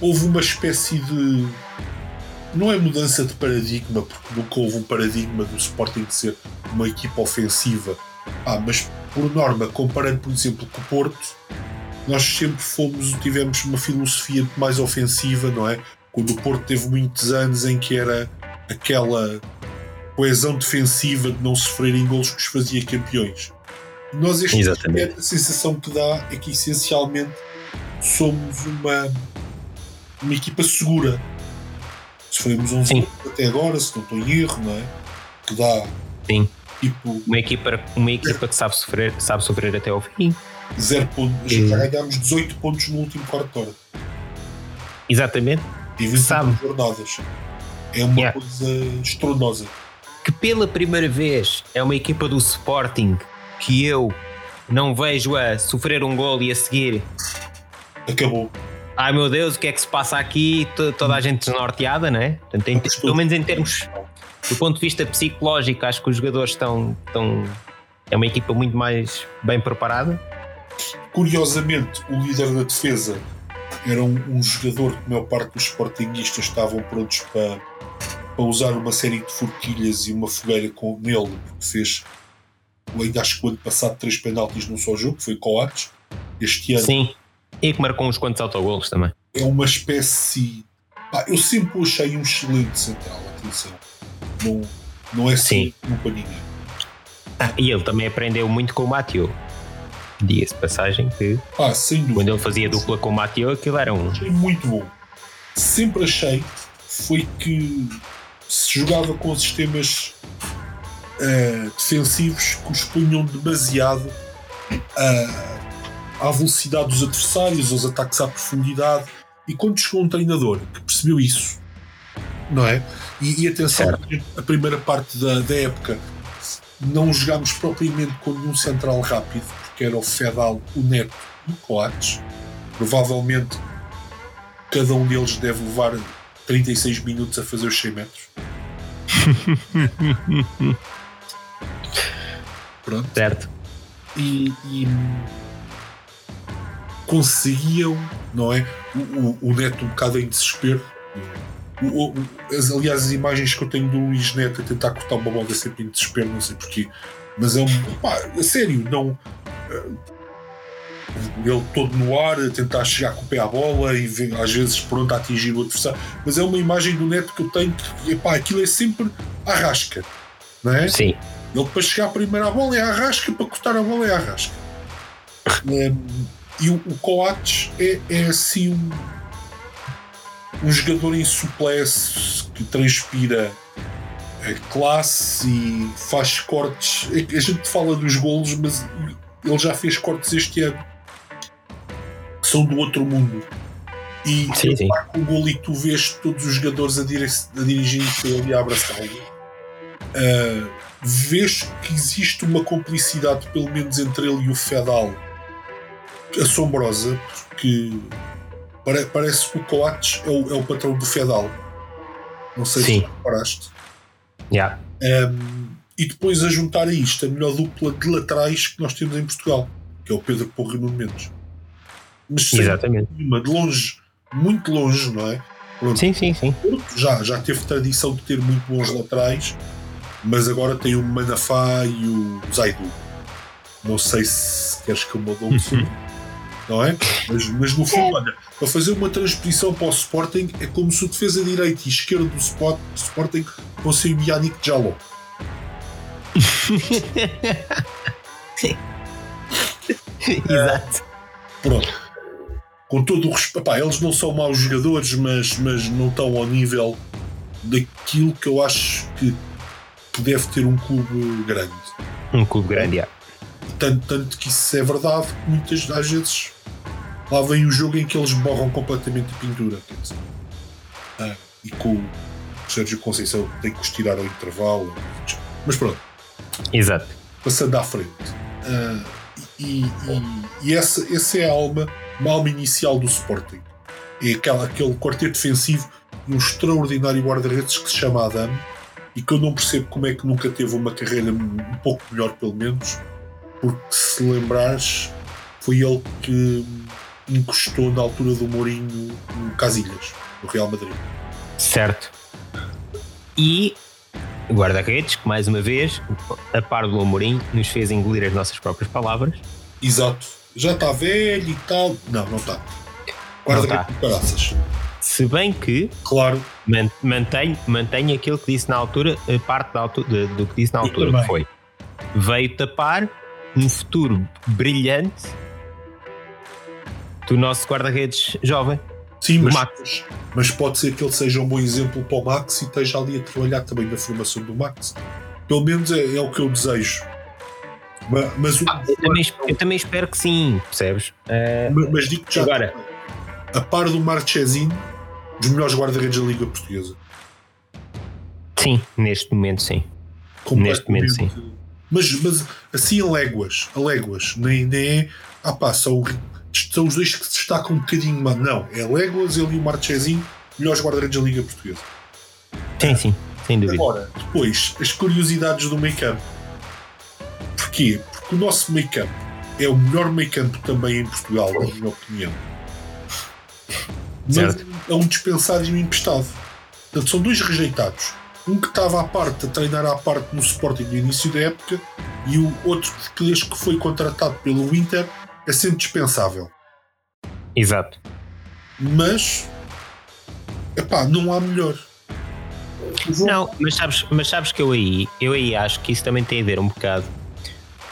houve uma espécie de. Não é mudança de paradigma, porque nunca houve um paradigma do Sporting de ser uma equipa ofensiva. Ah, mas por norma, comparando, por exemplo, com o Porto, nós sempre fomos, tivemos uma filosofia mais ofensiva, não é? Quando o Porto teve muitos anos em que era aquela coesão defensiva de não sofrerem gols que os fazia campeões. Nós este Exatamente. a sensação que dá é que essencialmente somos uma, uma equipa segura. Sofremos um Sim. até agora, se não estou em erro, não é? Que dá Sim. tipo uma equipa, uma equipa que sabe sofrer, sabe sofrer até ao fim. Zero pontos. Já ganhámos 18 pontos no último quarto de hora. Exatamente. E 20 sabe. jornadas. É uma yeah. coisa estrondosa que pela primeira vez é uma equipa do Sporting que eu não vejo a sofrer um gol e a seguir. Acabou. Ai meu Deus, o que é que se passa aqui? toda a gente desnorteada, não é? Portanto, em, pelo menos em termos do ponto de vista psicológico, acho que os jogadores estão, estão. É uma equipa muito mais bem preparada. Curiosamente, o líder da defesa era um, um jogador que a maior parte dos sportinguistas estavam prontos para para usar uma série de forquilhas e uma fogueira com nele, porque fez, ainda acho que o ano passado, três penaltis num só jogo, que foi Coates. Este ano. Sim, e que marcou uns quantos autogolos também. É uma espécie. Pá, eu sempre o achei um excelente central, atenção. Não, não é assim um para ninguém. Ah, e ele também aprendeu muito com o Mateo. Diga-se passagem que ah, quando ele fazia dupla com o Mateo, aquilo era um. Achei muito bom. Sempre achei foi que se jogava com sistemas uh, defensivos que os punham demasiado uh, à velocidade dos adversários, aos ataques à profundidade. E quando chegou um treinador que percebeu isso, não é? E, e atenção, a primeira parte da, da época não jogámos propriamente com nenhum central rápido, porque era o Fedal, o Neto e o Coates. Provavelmente cada um deles deve levar 36 minutos a fazer os 100 metros. Pronto. Certo. E, e, conseguiam, não é? O, o, o, Neto um bocado em desespero. O, as, aliás, as imagens que eu tenho do Luís Neto a tentar cortar uma bola sempre em desespero, não sei porquê. Mas é um. Pá, a sério, não ele todo no ar, a tentar chegar com o pé à bola e às vezes pronto a atingir o adversário. Mas é uma imagem do neto que eu tenho que, epá, aquilo é sempre a rasca, não é? Sim. Ele para chegar primeiro à bola é a rasca, para cortar a bola é a rasca. um, e o, o Coates é, é assim um, um jogador em suplesse que transpira classe e faz cortes. A gente fala dos golos, mas ele já fez cortes este ano são do outro mundo. E sim, sim. o gol e tu vês todos os jogadores a, dire a dirigir-se ali a abraçá-lo. Uh, vês que existe uma complicidade, pelo menos entre ele e o Fedal, assombrosa, porque pare parece que o Coates é o, é o patrão do Fedal. Não sei Sim. se reparaste. Yeah. Um, e depois a juntar a isto a melhor dupla de laterais que nós temos em Portugal, que é o Pedro Porro e Nuno Mendes. Mas Exatamente. Uma, de longe, muito longe, não é? Pronto. Sim, sim, sim. Já, já teve tradição de ter muito bons laterais, mas agora tem o Manafá e o Zaidu. Não sei se queres que eu mude o não é? Mas, mas no fundo, olha, para fazer uma transposição para o Sporting é como se o defesa direito e esquerdo do Sport, Sporting fosse o Yannick Jaló. Exato. Pronto. Com todo o respeito, eles não são maus jogadores, mas, mas não estão ao nível daquilo que eu acho que, que deve ter um clube grande. Um clube grande, é. Tanto, tanto que isso é verdade, que muitas às vezes lá vem o jogo em que eles borram completamente a pintura. Ah, e com o Sérgio Conceição tem que os tirar ao intervalo. Mas pronto. Exato. Passando à frente. Uh, e, e, e, essa, essa é a alma, uma alma inicial do Sporting. É aquela, aquele quarteto defensivo e um extraordinário guarda-redes que se chama Adam e que eu não percebo como é que nunca teve uma carreira um pouco melhor, pelo menos, porque se lembrares, foi ele que encostou na altura do Mourinho Casilhas, no Real Madrid. Certo. E guarda-redes, que mais uma vez, a par do Amorim, nos fez engolir as nossas próprias palavras. Exato. Já está velho e tal. Não, não está. Guarda-redes de caraças. Se bem que claro. mantém, mantém aquilo que disse na altura, a parte da altura, de, do que disse na altura, que foi veio tapar um futuro brilhante do nosso guarda-redes jovem. Sim, mas, Max. mas pode ser que ele seja um bom exemplo para o Max e esteja ali a trabalhar também na formação do Max. Pelo menos é, é o que eu desejo. Mas, mas ah, eu, também, eu, também, espero que sim, percebes? Uh, mas, mas digo já agora, a par do Marchesin, dos melhores guarda-redes da Liga Portuguesa. Sim, neste momento sim. Neste momento sim. Mas, mas assim a léguas, a léguas, nem, nem é. Ah pá, são são os dois que se destacam um bocadinho mais. Não, é Legolas, ele e o Marchezinho, melhores guarda-redes da Liga Portuguesa. Sim, sim, sem dúvida. Agora, depois, as curiosidades do meio campo. Porquê? Porque o nosso campo é o melhor campo também em Portugal, na minha opinião. Mas certo. é um dispensado e um emprestado. Portanto, são dois rejeitados. Um que estava à parte, a treinar à parte no Sporting no início da época, e o outro que foi contratado pelo Inter é sempre dispensável. Exato. Mas, epá, não há melhor. Não, mas sabes, mas sabes que eu aí, eu aí acho que isso também tem a ver um bocado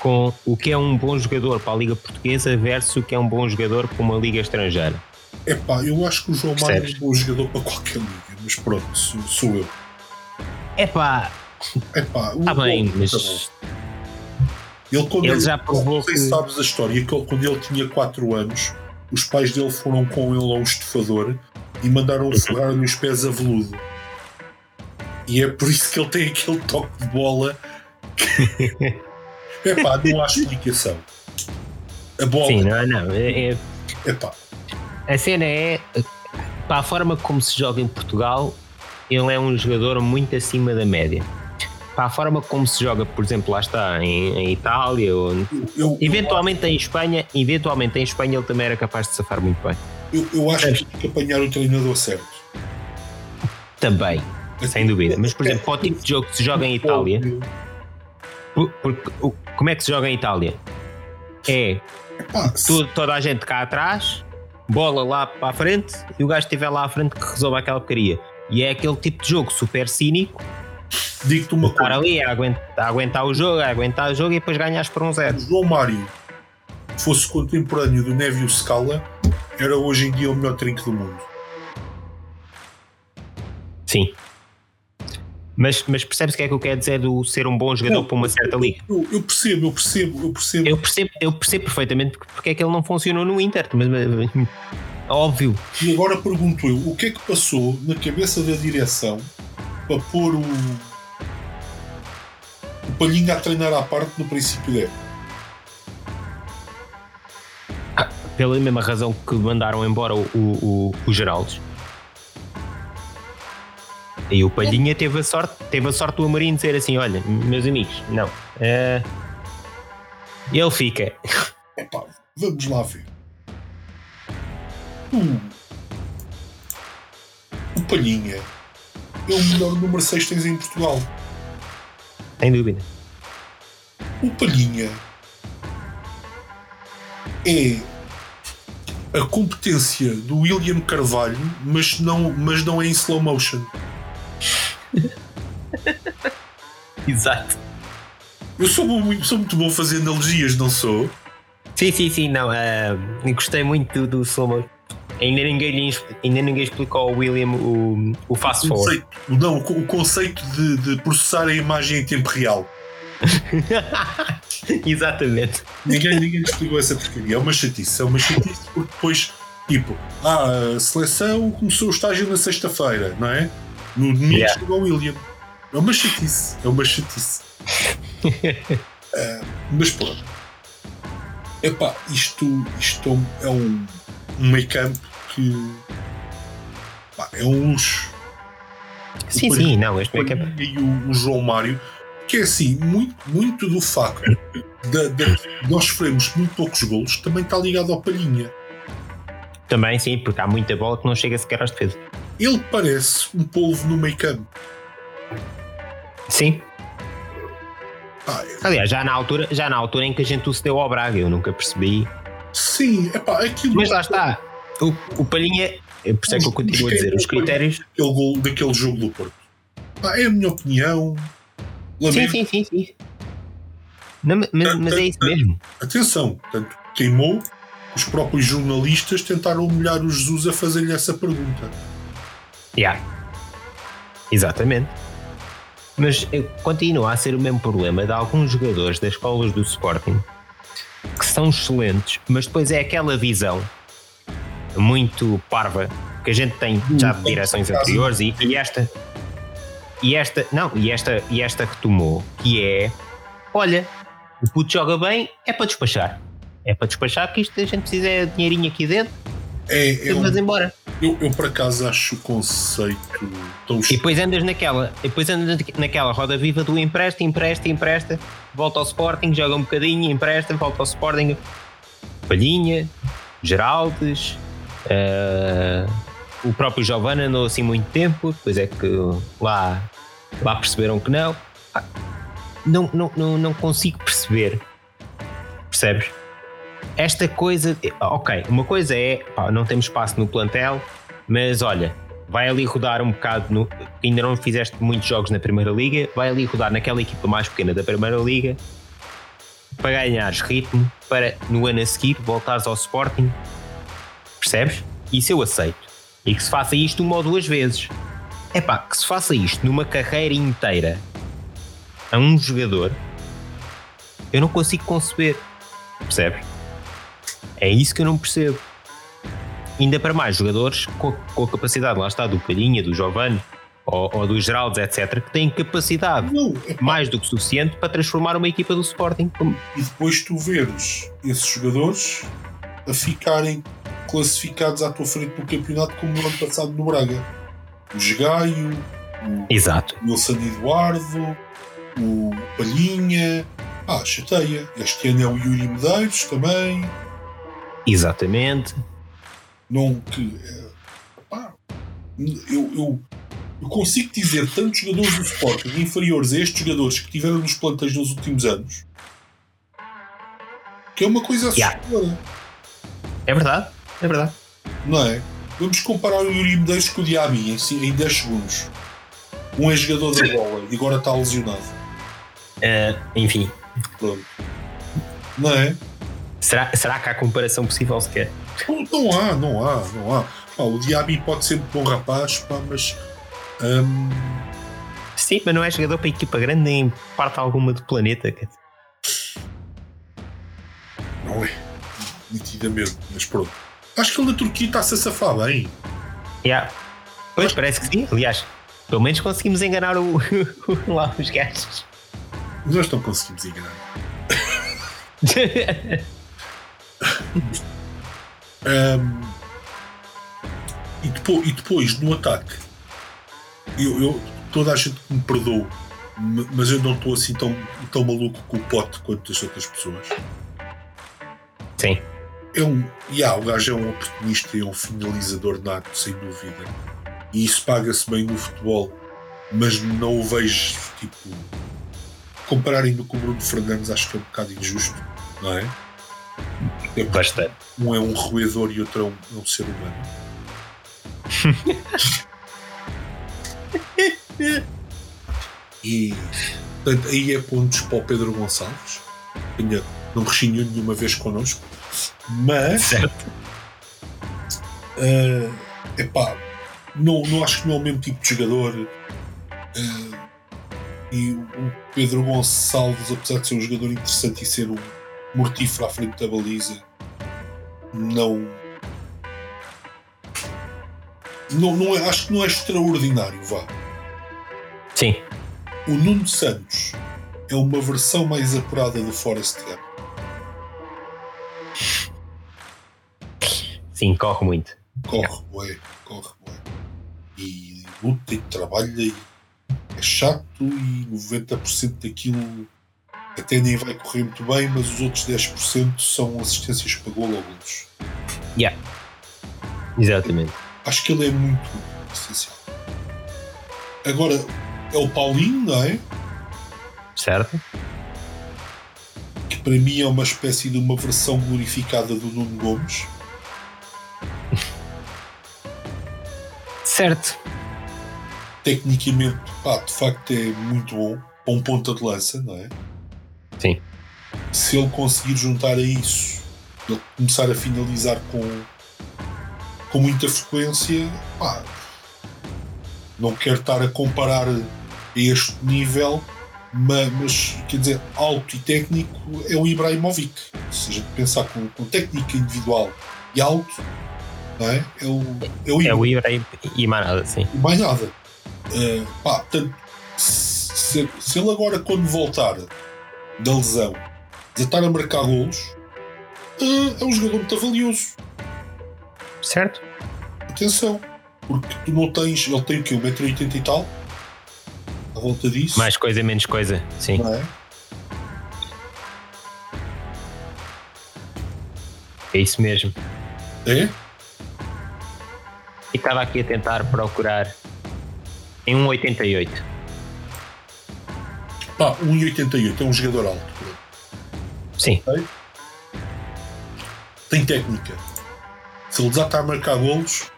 com o que é um bom jogador para a Liga Portuguesa versus o que é um bom jogador para uma Liga estrangeira. Epá, eu acho que o João Mário é um bom jogador para qualquer liga, mas pronto, sou, sou eu. Epá, Epá, está bem, mas ele, quando ele, ele já provou não sei se sabes a história, que ele, quando ele tinha 4 anos, os pais dele foram com ele a um estufador e mandaram-o forrar-lhe os pés a veludo. E é por isso que ele tem aquele toque de bola que. Epá, não há explicação. A bola. Sim, não, não. É, é... Epá. A cena é. Para a forma como se joga em Portugal, ele é um jogador muito acima da média para a forma como se joga, por exemplo, lá está, em, em Itália, ou eu, eventualmente eu, em Espanha, eventualmente em Espanha ele também era capaz de safar muito bem. Eu, eu acho que tem que apanhar o treinador certo. Também, sem dúvida. Mas, por exemplo, para o tipo de jogo que se joga em Itália, porque, como é que se joga em Itália? É toda a gente cá atrás, bola lá para a frente e o gajo estiver lá à frente que resolve aquela porcaria. E é aquele tipo de jogo super cínico Digo-te uma coisa. ali a aguentar, a aguentar o jogo, a aguentar o jogo e depois ganhas por um zero. Se João Mário fosse contemporâneo do Neville Scala, era hoje em dia o melhor trinco do mundo. Sim. Mas, mas percebes o que é que eu quero dizer do ser um bom jogador não, para uma certa liga? Eu, eu, percebo, eu percebo, eu percebo. Eu percebo, eu percebo perfeitamente porque, é que ele não funcionou no Inter, mas, mas óbvio. E agora pergunto eu, o que é que passou na cabeça da direção para pôr o o Palhinha a treinar à parte no princípio dele. Ah, pela mesma razão que mandaram embora o, o, o, o Geraldes. E o Palhinha teve a sorte, teve a sorte do Amorim dizer assim: olha, meus amigos, não. Uh, ele fica. Epá, vamos lá ver. Hum. O Palhinha é o melhor número 6 que tens em Portugal. Sem dúvida. O Palhinha é a competência do William Carvalho, mas não, mas não é em slow motion. Exato. Eu sou muito, sou muito bom a fazer analogias, não sou? Sim, sim, sim, não. Uh, gostei muito do, do slow. Ainda ninguém, ainda ninguém explicou ao William o, o fast forward. Não, o conceito de, de processar a imagem em tempo real. Exatamente. Ninguém, ninguém explicou essa porcaria. É uma chatice. É uma chatice porque depois, tipo, ah, a seleção começou o estágio na sexta-feira, não é? No domingo yeah. chegou o William. É uma chatice. É uma chatice. uh, mas pronto. Epá, isto, isto é um, um meio campo que pá, é um luxo. Sim, sim, não, este meio campo. E o, o João Mário que é assim, muito, muito do facto de, de nós sofremos muito poucos golos também está ligado ao Palhinha. Também sim, porque há muita bola que não chega sequer às defesas. Ele parece um polvo no meio campo. Sim. Ah, é. Aliás, já na, altura, já na altura em que a gente o cedeu ao Braga, eu nunca percebi. Sim, epá, aquilo. Mas lá está. O, o Palhinha, por isso é que eu continuo a dizer, os critérios. Daquele, gol, daquele jogo do Porto. é a minha opinião. Sim, sim, sim, sim. Não, mas, mas, é isso mesmo. Atenção, portanto, queimou. Os próprios jornalistas tentaram humilhar o Jesus a fazer-lhe essa pergunta. Yeah. Exatamente. Mas continua a ser o mesmo problema de alguns jogadores das escolas do Sporting que são excelentes, mas depois é aquela visão muito parva que a gente tem já de direções anteriores e, e esta e esta, não, e esta, e esta retomou, que é: olha, o puto joga bem, é para despachar. É para despachar que isto a gente precisa é dinheirinho aqui dentro. É, um, embora. Eu, eu por acaso acho o conceito tão E depois andas naquela, depois andas naquela roda viva do empresta, empresta, empresta, volta ao Sporting, joga um bocadinho, empresta, volta ao Sporting, Palhinha, Geraldes, uh, o próprio Giovanna andou assim muito tempo, depois é que lá, lá perceberam que não. Não, não, não, não consigo perceber. Percebes? Esta coisa. Ok, uma coisa é. Pá, não temos espaço no plantel, mas olha, vai ali rodar um bocado. No, ainda não fizeste muitos jogos na Primeira Liga, vai ali rodar naquela equipa mais pequena da Primeira Liga para ganhares ritmo, para no ano a seguir voltares ao Sporting. Percebes? Isso eu aceito e que se faça isto uma ou duas vezes. É pá, que se faça isto numa carreira inteira a um jogador, eu não consigo conceber. Percebes? É isso que eu não percebo. Ainda para mais jogadores com, com a capacidade, lá está, do Palhinha, do Giovanni ou, ou do Geraldes, etc., que têm capacidade não, mais do que suficiente para transformar uma equipa do Sporting. E depois tu veres esses jogadores a ficarem classificados à tua frente no campeonato como no ano passado no Braga. O Gaio, o Exato. Wilson Eduardo, o Palhinha. Ah, chateia. Este ano é o Yuri Medeiros também. Exatamente. Não que. Eh, pá, eu, eu, eu consigo dizer tantos jogadores do Sporting inferiores a estes jogadores que tiveram nos plantéis nos últimos anos que é uma coisa assustadora. Yeah. É verdade. É verdade. Não é? Vamos comparar o Yuri Medeiros com o Diaby em, em 10 segundos. Um é jogador da bola e agora está lesionado. Uh, enfim. Pronto. Não é? Será, será que há comparação possível sequer? Não, não há, não há, não há. Pá, o Diaby pode ser bom rapaz, pá, mas. Um... Sim, mas não é jogador para equipa grande nem parte alguma do planeta. Não é. Nitidamente, mas pronto. Acho que ele da Turquia está-se a safar bem. Yeah. Pois, parece que sim. Aliás, pelo menos conseguimos enganar o, lá os gajos. Nós não conseguimos enganar. um, e, depois, e depois, no ataque, eu, eu, toda a gente me perdoa, mas eu não estou assim tão, tão maluco com o pote quanto as outras pessoas. Sim. É um, yeah, o gajo é um oportunista e é um finalizador nato, sem dúvida. E isso paga-se bem no futebol, mas não o vejo tipo. Compararem-no com o Bruno Fernandes, acho que é um bocado injusto, não é? É Bastante. Um é um roedor e outro é um, é um ser humano. e portanto, aí é pontos para o Pedro Gonçalves. Ainda não rechinou nenhuma vez connosco. Mas. Certo. Uh, epá, não, não acho que não é o mesmo tipo de jogador. Uh, e o Pedro Gonçalves, apesar de ser um jogador interessante e ser um mortífero à frente da baliza, não. Não, não é, acho que não é extraordinário, vá. Sim. O Nuno Santos é uma versão mais apurada do Forest Gump. Sim, corre muito. Corre, ué, corre, ué. E luta e trabalha e é chato e 90% daquilo até nem vai correr muito bem, mas os outros 10% são assistências para gol ou golos. Yeah. Exatamente. Acho que ele é muito essencial. Agora, é o Paulinho, não é? Certo. Que para mim é uma espécie de uma versão glorificada do Nuno Gomes. Certo. Tecnicamente, pá, de facto é muito bom. Para um ponta de lança, não é? Sim. Se ele conseguir juntar a isso, ele começar a finalizar com, com muita frequência, pá, não quero estar a comparar a este nível, mas, quer dizer, alto e técnico é o Ibrahimovic. Se a gente pensar com, com técnica individual e alto, não é? É o, é o, é o Ibra e, mais nada, sim. E mais nada. Uh, pá, portanto, se, se, ele agora, quando voltar da lesão, já estar a marcar golos, uh, é um jogador muito valioso. Certo. Atenção, porque tu não tens. Ele tem o quê? 1,80m e tal? À volta disso. Mais coisa, menos coisa, sim. Não é? É isso mesmo. É? E estava aqui a tentar procurar em 1,88. Pá, 1,88 é um jogador alto. Sim. Okay? Tem técnica. Se ele já está a marcar golos,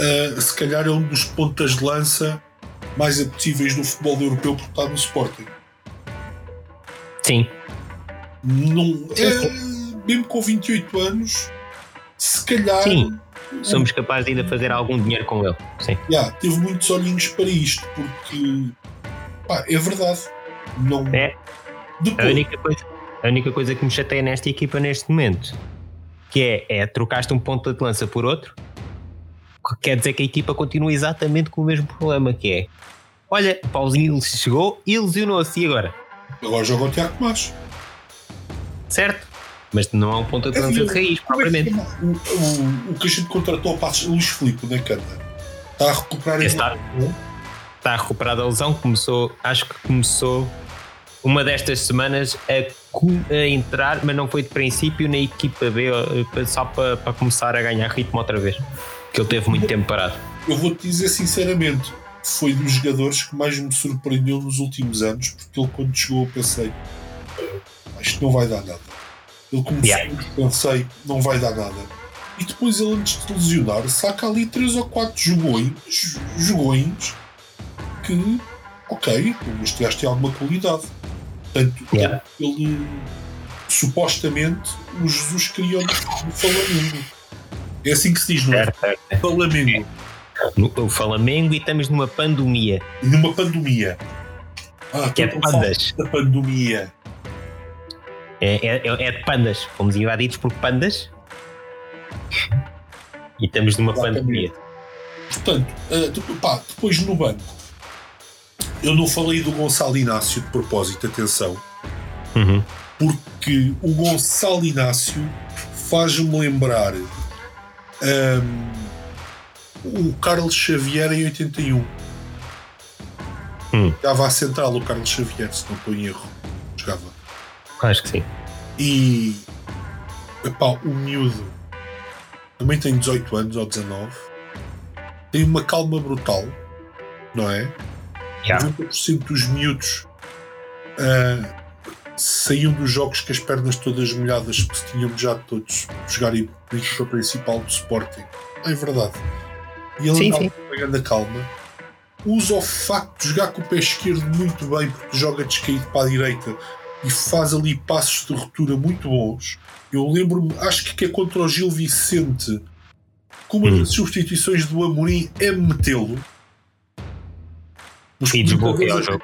uh, se calhar é um dos pontas de lança mais apetecíveis no futebol europeu porque está no Sporting. Sim. Não, é, mesmo com 28 anos, se calhar. Sim somos capazes de ainda fazer algum dinheiro com ele. Sim. Yeah, teve muitos olhinhos para isto, porque pá, é verdade. Não... É. A única, coisa, a única coisa que me chateia nesta equipa neste momento que é, é trocaste um ponto de lança por outro, quer dizer que a equipa continua exatamente com o mesmo problema que é olha, Paulinho chegou e lesionou-se e agora? Agora joga o Tiago Tomás. Certo? Mas não há um ponto de lança de raiz, propriamente. O, o, o, que a gente contratou ao Passos, Luís Filipe, é, Canta? Está a recuperar está, está a recuperar da lesão, começou, acho que começou uma destas semanas a, a, entrar, mas não foi de princípio na equipa B, só para, para começar a ganhar ritmo outra vez. Que ele teve muito tempo parado. Eu vou-te dizer sinceramente, foi dos jogadores que mais me surpreendeu nos últimos anos, porque ele quando chegou eu pensei isto não vai dar nada ele começou, yeah. pensei, não vai dar nada. E depois ele, antes de lesionar, saca ali 3 ou 4 jogões, jogões que, ok, este gajo tem alguma qualidade. Portanto, yeah. ele, supostamente, o Jesus criou no Flamengo. É assim que se diz, não é? Flamengo. No Flamengo e estamos numa pandemia. Numa pandemia. Ah, que é pandas. Da pandemia. É, é, é, de pandas. Fomos invadidos por pandas e estamos numa Exatamente. pandemia. Portanto, uh, pá, depois no banco, eu não falei do Gonçalo Inácio de propósito, atenção, uhum. porque o Gonçalo Inácio faz-me lembrar um, o Carlos Xavier em 81. Hum. Jogava a central o Carlos Xavier, se não estou em erro. Jogava. Acho que sim. E epá, o miúdo também tem 18 anos ou 19. Tem uma calma brutal, não é? Yeah. 90% dos miúdos uh, saíam dos jogos com as pernas todas molhadas porque se tinham já todos jogarem na equipa principal do Sporting. É verdade. E ele Sim, andava sim. com uma grande calma. Usa o facto de jogar com o pé esquerdo muito bem porque joga descaído para a direita e faz ali passos de ruptura muito bons. Eu lembro-me, acho que é contra o Gil Vicente, que uma Hum. das substituições do Amorim é metê-lo. Os E desbloqueia o jogo.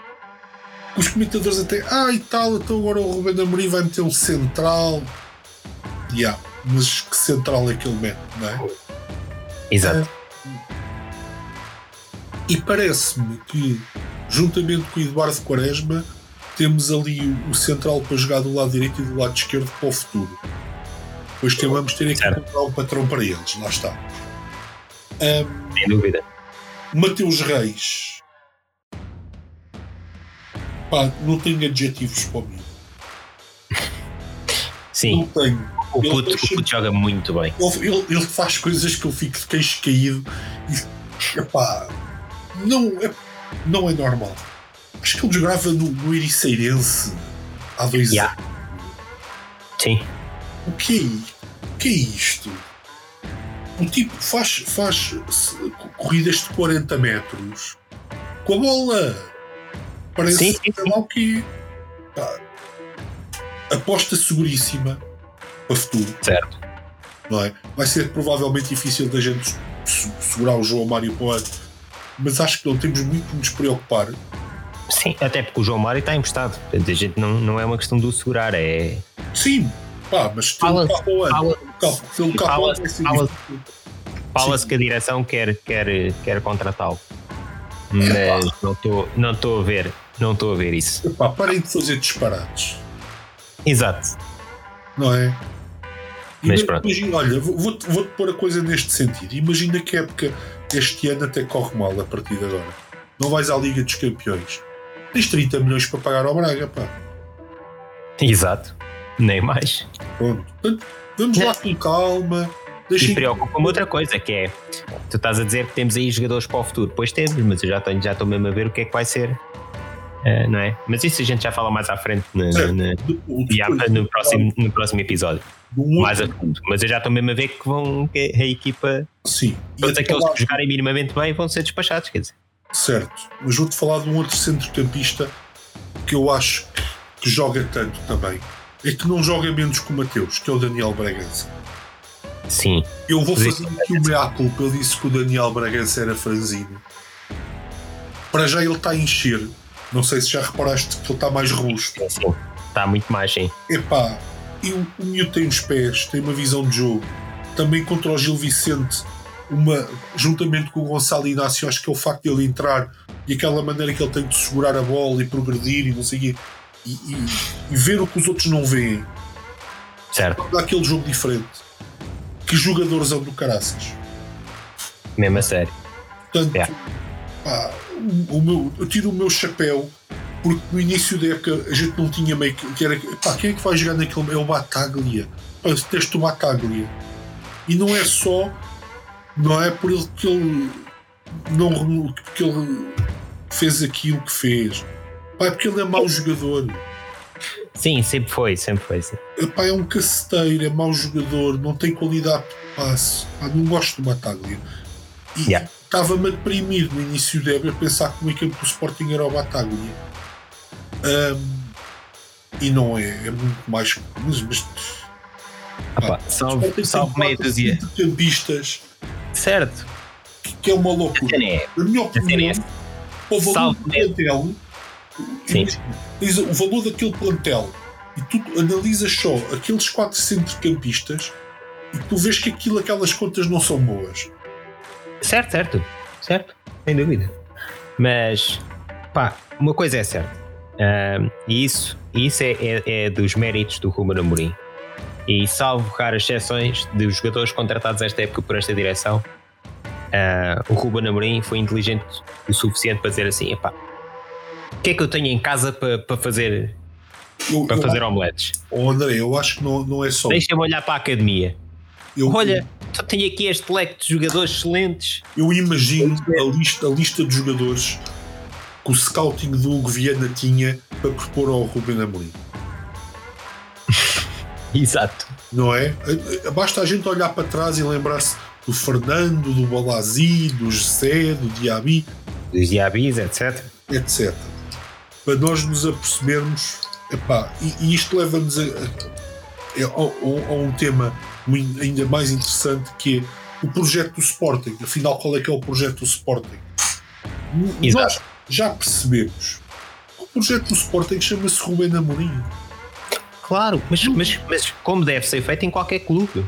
os comentadores até, ah e tal, então agora o Ruben Amorim vai meter um central. Yeah, mas que central é que ele mete, não é? Exato. E parece-me que, juntamente com o Eduardo Quaresma, temos ali o- central para jogar do lado direito e do lado esquerdo para o futuro. Depois que vamos ter aqui que encontrar um patrão para eles, lá está. Sem dúvida. Mateus Reis. Não tenho adjetivos para o mim. Não Sim, tenho. o Ele puto, o puto joga muito bem. Ele, ele- faz coisas que eu fico de queixo caído e epá, não, é, não é normal. Acho que ele jogava no, no Ericeirense há dois Yeah. anos. Sim, O que é, o que é isto? O tipo faz, faz corridas de 40 metros com a bola. Parece Sim, sim, sei lá o quê. Pá, aposta seguríssima para futuro. certo. não é? Vai ser provavelmente difícil da gente se- segurar o João Mário para o ano, mas acho que não temos muito que nos preocupar. Sim, até porque o João Mário está emprestado. Portanto, a gente não, não é uma questão de o segurar, é. Sim, pá, mas Fala- ano, fala- fala- ser fala-. Fala-se que a direção quer, quer, quer contratá-lo. Mas não estou não estou a ver. Não estou a ver isso. Epá, parem de fazer disparates, Exato. não é? Mas pronto. imagina- olha, vou- vou-te vou-te pôr a coisa neste sentido. Imagina que a época este ano até corre mal a partir de agora. Não vais à Liga dos Campeões. Tens 30 milhões para pagar ao Braga, pá. Exato. Nem mais. Pronto. Vamos lá com calma. Deixem E preocupa-me outra coisa, que é tu estás a dizer que temos aí jogadores para o futuro. Pois temos, mas eu já tenho, já estou mesmo a ver o que é que vai ser. Eh, não é? Mas isso a gente já fala mais à frente na- na- no, próximo, no próximo episódio. Mais a fundo. Mas eu já estou mesmo a ver que vão que a equipa, Sim. Todos aqueles que jogarem minimamente bem vão ser despachados. Quer dizer, Certo. Mas vou-te falar de um outro centrocampista que eu acho que joga tanto também. É que não joga menos que o Mateus, que é o Daniel Bragança. sim, Eu vou fazer aqui o meia culpa. Eu disse que o Daniel Bragança era franzino. Para já ele está a encher. Não sei se já reparaste que ele está mais robusto. sim, sim. Está muito mais, sim. Epá, e o, o miúdo tem os pés, tem uma visão de jogo. Também contra o Gil Vicente, uma, juntamente com o Gonçalo Inácio, acho que é o facto de ele entrar e aquela maneira que ele tem de segurar a bola e progredir e não sei o quê, e, e- e ver o que os outros não veem. Certo. Dá aquele jogo diferente. Que jogadores são do caraças. Mesmo a sério. Portanto, É. pá, o, meu, eu tiro o meu chapéu porque no início da época a gente não tinha meio que. que era, pá, quem é que vai jogar naquele. É o Bataglia. Pá, eu detesto o Bataglia. E não é só. Não é por ele que ele. Não, que ele fez aquilo que fez. Pá, é porque ele é mau jogador. Sim, sempre foi, sempre foi. Sim. Epá, é um caceteiro, é mau jogador, não tem qualidade de passe. Pá, não gosto do Bataglia. E Yeah. Estava-me a deprimir no início da época a pensar que o campo do Sporting era o Bataglia. Ahm, e não é, é muito mais. Mas, mas, Ah, pá, salve, salve meia dúzia. centrocampistas, Certo. que, que é uma loucura. é. Na minha é opinião, o valor Salve do plantel, Sim. o valor daquele plantel e tu analisas só aqueles quatro centrocampistas e tu vês que aquilo, aquelas contas não são boas. Certo, certo. Certo. Sem dúvida. Mas, pá, uma coisa é certa. E isso, isso é, é- é dos méritos do Ruben Amorim. E salvo raras exceções dos jogadores contratados esta época por esta direção, ah, o Ruben Amorim foi inteligente o suficiente para dizer assim: epá, que é que eu tenho em casa para, para fazer, Eu, para eu- fazer omeletes? Oh, André, eu acho que não, não é só. Deixa-me olhar para a academia. Eu, Olha, só tenho aqui este leque de jogadores excelentes. eu imagino a lista, a lista de jogadores que o scouting do Hugo Viana tinha para propor ao Ruben Amorim. Exato. Não é? Basta a gente olhar para trás e lembrar-se do Fernando, do Balazi, do José, do Diaby, Dos diabis, etc. etc. Para nós nos apercebermos, epá, e, e isto leva-nos a, a- a- a um tema ainda mais interessante que é o projeto do Sporting. Afinal, qual é que é o projeto do Sporting? Exato. Nós já percebemos. O projeto do Sporting chama-se Rubén Amorim. Claro, mas, mas, mas como deve ser feito em qualquer clube.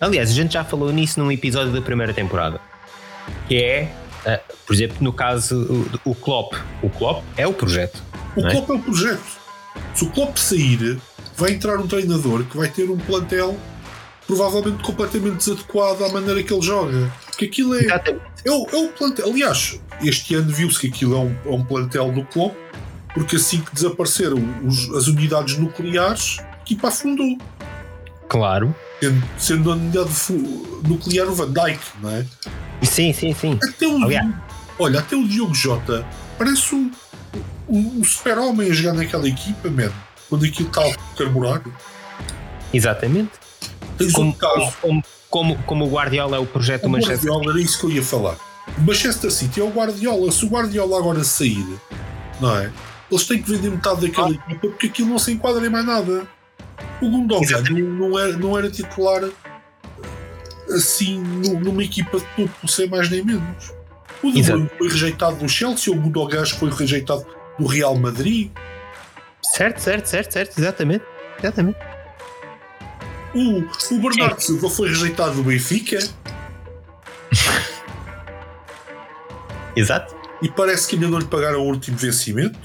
Aliás, a gente já falou nisso num episódio da primeira temporada. Que é, ah, por exemplo, no caso o, o Klopp. O Klopp é o projeto. O é? Klopp é o projeto. Se o Klopp sair, vai entrar um treinador que vai ter um plantel provavelmente completamente desadequado à maneira que ele joga. Porque aquilo é, é, o, é o plantel. Aliás, este ano viu-se que aquilo é um, é um plantel do Klopp, porque assim que desapareceram os- as unidades nucleares, a equipa afundou. Claro. Sendo, sendo a unidade nuclear o Van Dyke, não é? Sim, sim, sim. Até o, olha, até o Diogo Jota parece um, um, um super-homem a jogar naquela equipa, man. Quando aquilo está a carburar. Exatamente. Tens Como, um caso. como, como, como o Guardiola é o projeto do O Manchester Guardiola era isso que eu ia falar. O Manchester City é o Guardiola. Se o Guardiola agora sair, não é? Eles têm que vender metade daquela Ah. equipa porque aquilo não se enquadra em mais nada. O Gundogan não era, não era titular assim nu- numa equipa de topo, sem mais nem menos. O De Bruyne foi rejeitado do Chelsea, o Gundogan foi rejeitado do Real Madrid. Certo, certo, certo, certo, exatamente. Exatamente. O, o Bernardo Silva foi rejeitado do Benfica Exato. e parece que ainda não lhe pagaram o último vencimento.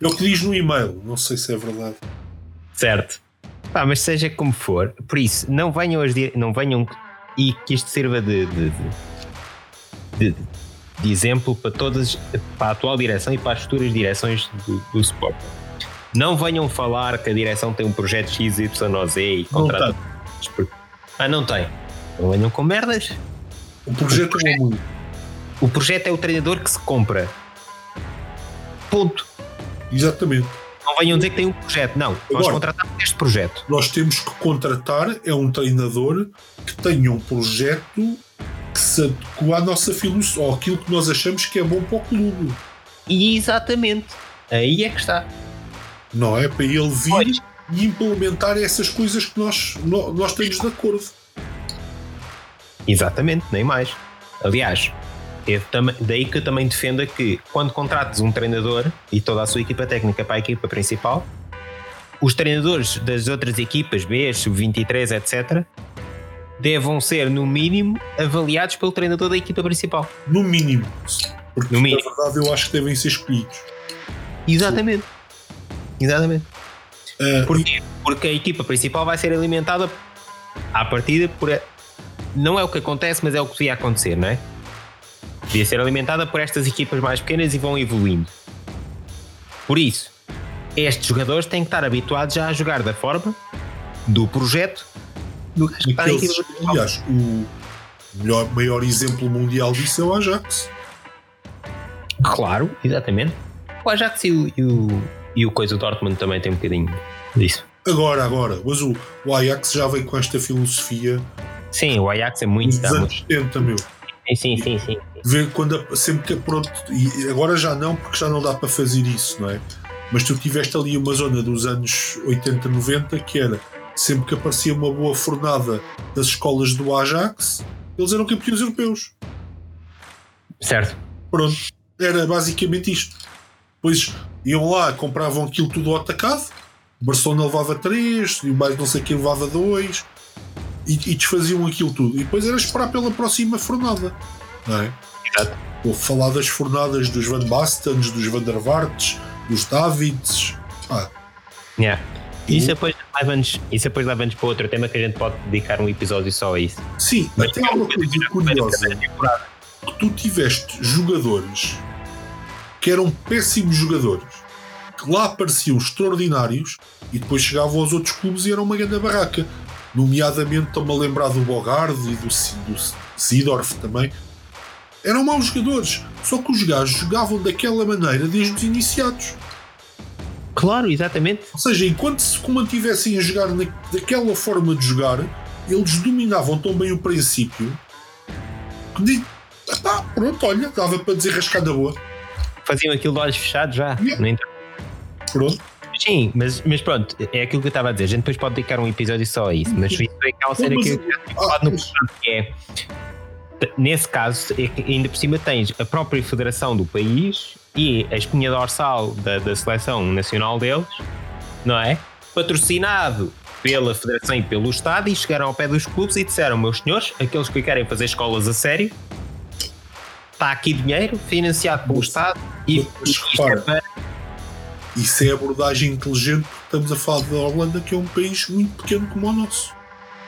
É o que diz no e-mail, não sei se é verdade. Certo. Pá, mas seja como for, por isso, não venham as não venham e que isto sirva de, de, de- de- de exemplo para todas, para a atual direção e para as futuras direções do, do Sport. Não venham falar que a direção tem um projeto X, Y ou Z e contrata. Ah, não tem. Não venham com merdas. O projeto é muito. O projeto é o treinador que se compra. Ponto. Exatamente. Não venham dizer que tem um projeto. Não, nós Agora- contratamos este projeto. Nós temos que contratar é um treinador que tenha um projeto que se adequa à nossa filosofia, ou aquilo que nós achamos que é bom para o clube. E exatamente. Aí é que está. Não é? Para ele vir Pois. e implementar essas coisas que nós, nó- nós estamos de acordo. Exatamente, nem mais. Aliás, daí que eu também defendo que quando contrates um treinador e toda a sua equipa técnica para a equipa principal, os treinadores das outras equipas, B, sub-23, etc., devam ser, no mínimo, avaliados pelo treinador da equipa principal. No mínimo. Porque, No mínimo. na verdade, eu acho que devem ser escolhidos. Exatamente. Exatamente. Ah, Porquê? Porque a equipa principal vai ser alimentada à partida por. Não é o que acontece, mas é o que devia acontecer, não é? Devia ser alimentada por estas equipas mais pequenas e vão evoluindo. Por isso, estes jogadores têm que estar habituados já a jogar da forma do projeto do que está equipa principal. aliás, o melhor, maior exemplo mundial disso é o Ajax. Claro, exatamente. O Ajax e o, e o, e o coisa do Dortmund também tem um bocadinho disso. Agora, agora, mas o, o Ajax já veio com esta filosofia Sim, o Ajax é muito. muito. anos 70, meu. Sim, sim, sim. Ver quando sempre que pronto, e agora já não, porque já não dá para fazer isso, não é? Mas tu tiveste ali uma zona dos anos 80, 90 que era sempre que aparecia uma boa fornada das escolas do Ajax, eles eram campeões europeus. Certo. Pronto, era basicamente isto. Depois iam lá, compravam aquilo tudo ao atacado, Barcelona levava 3, e mais não sei quem levava 2, e, e desfaziam aquilo tudo. E depois era esperar pela próxima fornada, não é? Exato. Vou falar das fornadas dos Van Bastens, dos Van der Vaarts, dos Davids. Ah, Yeah. Isso depois leva-nos leva-nos para outro tema que a gente pode dedicar um episódio só a isso. sim, Mas há uma coisa curiosa. que tu tiveste jogadores que eram péssimos jogadores, que lá pareciam extraordinários e depois chegavam aos outros clubes e eram uma grande barraca. Nomeadamente, estou-me a lembrar do Bogard e do, do Sidorf também. Eram maus jogadores, só que os gajos jogavam daquela maneira desde os iniciados. Claro, exatamente. Ou seja, enquanto se mantivessem a jogar na, daquela forma de jogar, eles dominavam tão bem o princípio que de, ah, pronto, olha, dava para dizer rascada boa. Faziam aquilo de olhos fechados já. Pronto. Sim, mas, mas pronto, é aquilo que eu estava a dizer. A gente depois pode dedicar um episódio só a isso, mas isso é aquela cena que eu já no que é. Nesse caso, é ainda por cima tens a própria federação do país e a espinha dorsal da, da seleção nacional deles, não é? Patrocinado pela Federação e pelo Estado e chegaram ao pé dos clubes e disseram: Meus senhores, aqueles que querem fazer escolas a sério, está aqui dinheiro financiado pelo Estado e isto é para... Isso é abordagem inteligente estamos a falar da Holanda, que é um país muito pequeno como o nosso.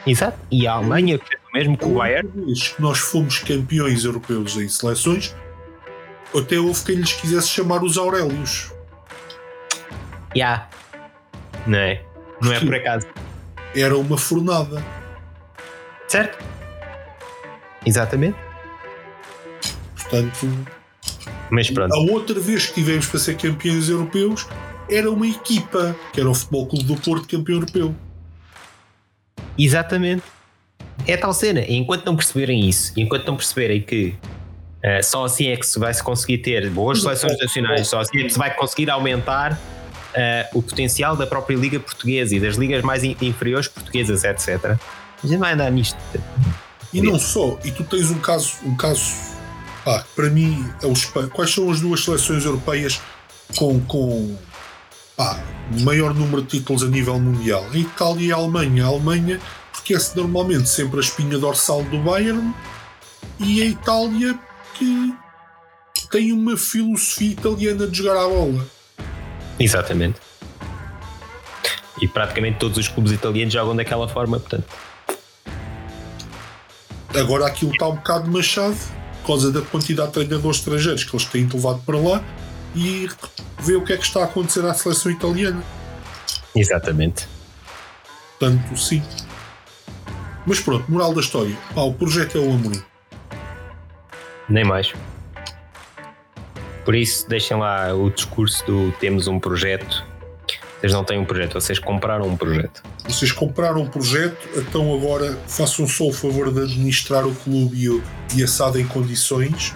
Exato, e a Alemanha, que é o mesmo que o Bayern. Nós fomos campeões europeus em seleções, até houve quem lhes quisesse chamar os Aurélios. Já. Yeah. Não é? Não é por acaso. Era uma fornada. Certo? Exatamente. Portanto. Mas pronto. A outra vez que tivemos para ser campeões europeus era uma equipa, que era o Futebol Clube do Porto campeão europeu. Exatamente. É tal cena. Enquanto não perceberem isso, enquanto não perceberem que uh, só assim é que se vai -se conseguir ter boas seleções nacionais, só assim é que se vai conseguir aumentar uh, o potencial da própria Liga Portuguesa e das ligas mais inferiores portuguesas, etc. A gente vai andar nisto. E não só, e tu tens um caso, um caso para mim, é o quais são as duas seleções europeias com, com maior número de títulos a nível mundial? A Itália e a Alemanha. A Alemanha, porque é normalmente sempre a espinha dorsal do Bayern, e a Itália, que tem uma filosofia italiana de jogar a bola. Exatamente. E praticamente todos os clubes italianos jogam daquela forma, portanto. Agora aquilo está um bocado machado causa da quantidade de treinadores estrangeiros que eles têm levado para lá e ver o que é que está a acontecer à seleção italiana. Exatamente. Tanto sim. Mas pronto, moral da história. O projeto é o Amorim. Nem mais. Por isso, deixem lá o discurso do temos um projeto vocês não têm um projeto, vocês compraram um projeto. Vocês compraram um projeto, então agora façam só o favor de administrar o clube e, e assado em condições,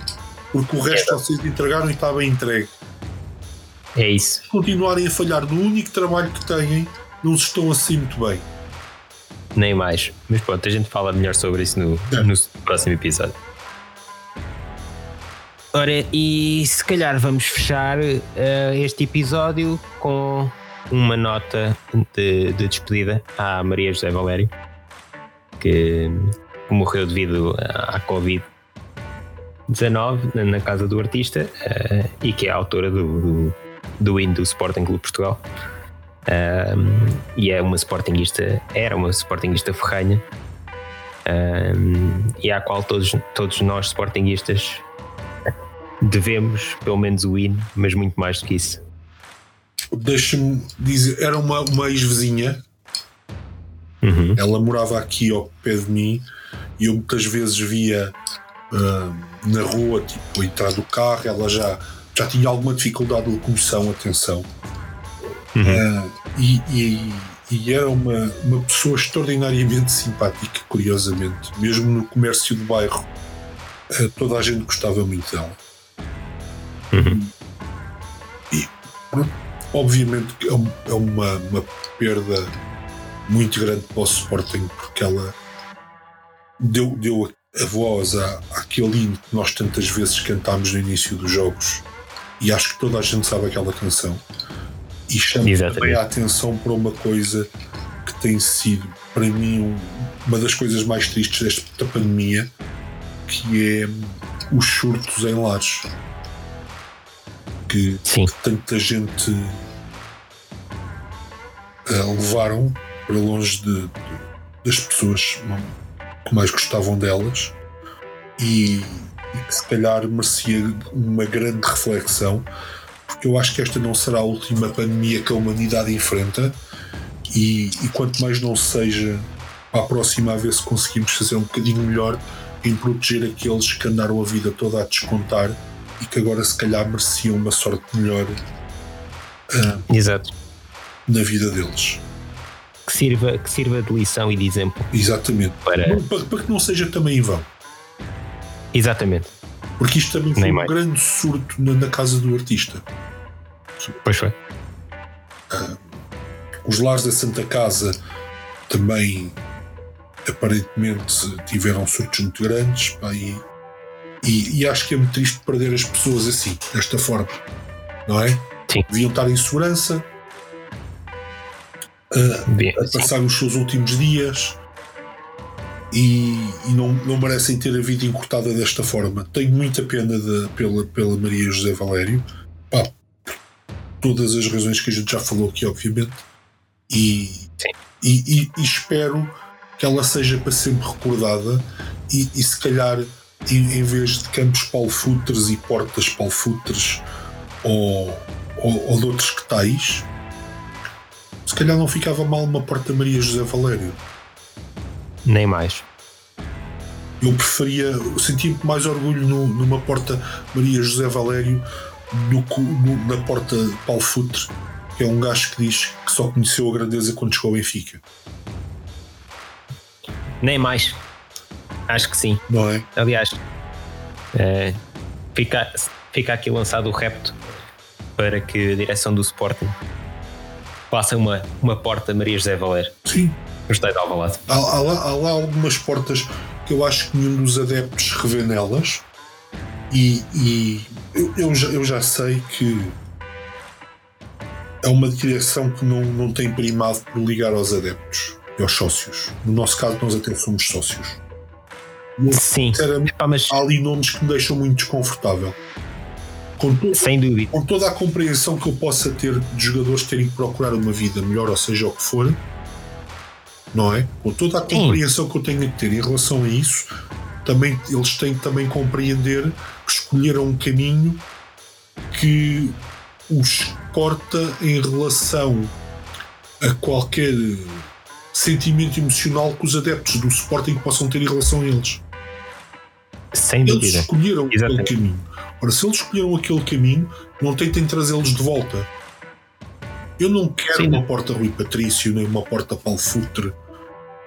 porque o resto é. vocês entregaram e está bem entregue. É isso. Se continuarem a falhar no único trabalho que têm, não se estão assim muito bem. Nem mais. Mas pronto, a gente fala melhor sobre isso no, é. no próximo episódio. Ora, e se calhar vamos fechar uh, este episódio com uma nota de, de despedida à Maria José Valério, que morreu devido à Covid-19 na casa do artista uh, e que é autora do, do, do hino do Sporting Clube Portugal. Um, e é uma sportinguista, era uma sportinguista ferranha um, e à qual todos, todos nós sportinguistas devemos pelo menos o hino, mas muito mais do que isso deixa-me dizer, era uma, uma ex-vizinha. Uhum. Ela morava aqui ao pé de mim e eu muitas vezes via uh, na rua, tipo, entrar do carro, ela já, já tinha alguma dificuldade de locomoção, atenção. Uhum. Uh, e, e, e, era uma, uma pessoa extraordinariamente simpática, curiosamente. Mesmo no comércio do bairro, uh, toda a gente gostava muito dela. Uhum. E pronto Obviamente que é, é uma, uma perda muito grande para o Sporting, porque ela deu, deu a voz à, àquele hino que nós tantas vezes cantámos no início dos jogos, e acho que toda a gente sabe aquela canção. E chama Exatamente. também a atenção para uma coisa que tem sido, para mim, um, uma das coisas mais tristes desta pandemia, que é os surtos em lares que Sim. tanta gente uh, levaram para longe de, de, das pessoas que mais gostavam delas e e que se calhar merecia uma grande reflexão, porque eu acho que esta não será a última pandemia que a humanidade enfrenta e, e quanto mais não seja para a próxima a ver se conseguimos fazer um bocadinho melhor em proteger aqueles que andaram a vida toda a descontar e que agora se calhar mereciam uma sorte melhor uh, Exato. na vida deles. Que sirva, que sirva de lição e de exemplo. Exatamente. Para, para, para que não seja também em vão. Exatamente. Porque isto também foi Nem um mais. grande surto na, na, casa do artista. Pois foi. Uh, os lares da Santa Casa também aparentemente tiveram surtos muito grandes pá, e, e, e, acho que é muito triste perder as pessoas assim, desta forma, não é? Sim. Deviam estar em segurança Bem, a passar sim. os seus últimos dias e, e, não, não merecem ter a vida encurtada desta forma. Tenho muita pena de, pela, pela Maria José Valério, pá, todas as razões que a gente já falou aqui, obviamente, e, e, e, espero que ela seja para sempre recordada e, e se calhar em, em, vez de campos palfutres e portas palfutres ou, ou, ou de outros que tais, se calhar não ficava mal uma porta Maria José Valério. Nem mais. Eu preferia, sentir mais orgulho no, numa porta Maria José Valério do que na porta Paulo Futre, que é um gajo que diz que só conheceu a grandeza quando chegou ao Benfica. Nem mais. Acho que sim. Não é? Aliás, é, fica, fica aqui lançado o repto para que a direção do Sporting faça uma, uma porta Maria José Valer. Sim. Estádio de Alvalade. Há, há, lá, há lá algumas portas que eu acho que nenhum dos adeptos revê nelas e, e eu, eu, já, eu já sei que é uma direção que não, não tem primado por ligar aos adeptos e aos sócios. No nosso caso, nós até somos sócios. Sim. Epá, mas... Há ali nomes que me deixam muito desconfortável. Com todo, Sem dúvida. Com toda a compreensão que eu possa ter de jogadores terem que procurar uma vida melhor, ou seja, o que for, não é? Com toda a compreensão Sim. que eu tenho que ter em relação a isso, também, eles têm que também compreender que escolheram um caminho que os corta em relação a qualquer sentimento emocional que os adeptos do Sporting possam ter em relação a eles. Sem dúvida. Eles escolheram Exatamente. aquele caminho. Ora, se eles escolheram aquele caminho, não tentem trazê-los de volta. Eu não quero Sim. uma porta Rui Patrício, nem uma porta Paulo Futre,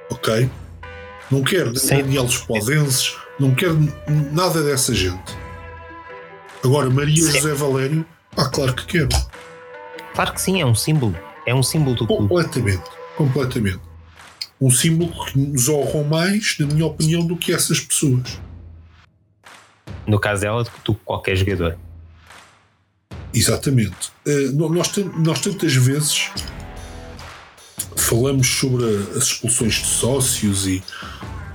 ok? Não quero nem Daniel Podenses, não quero nada dessa gente. Agora, Maria Sim. José Valério, ah, claro que quero. Claro que sim, é um símbolo. É um símbolo do clube. Completamente, completamente. Um símbolo que nos honram mais, na minha opinião, do que essas pessoas. No caso dela, do que qualquer jogador. Exatamente. Uh, nós, nós tantas vezes falamos sobre as expulsões de sócios e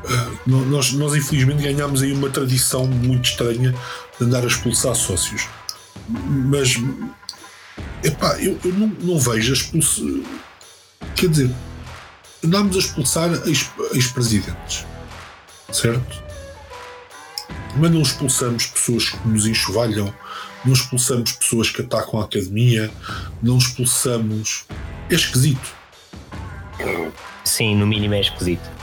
uh, nós, nós infelizmente ganhámos aí uma tradição muito estranha de andar a expulsar sócios. Mas epá, eu, eu não, não vejo a expulsão. Quer dizer, andámos a expulsar ex-presidentes, certo? Mas não expulsamos pessoas que nos enxovalham, não expulsamos pessoas que atacam a academia, não expulsamos. É esquisito. Sim, no mínimo é esquisito.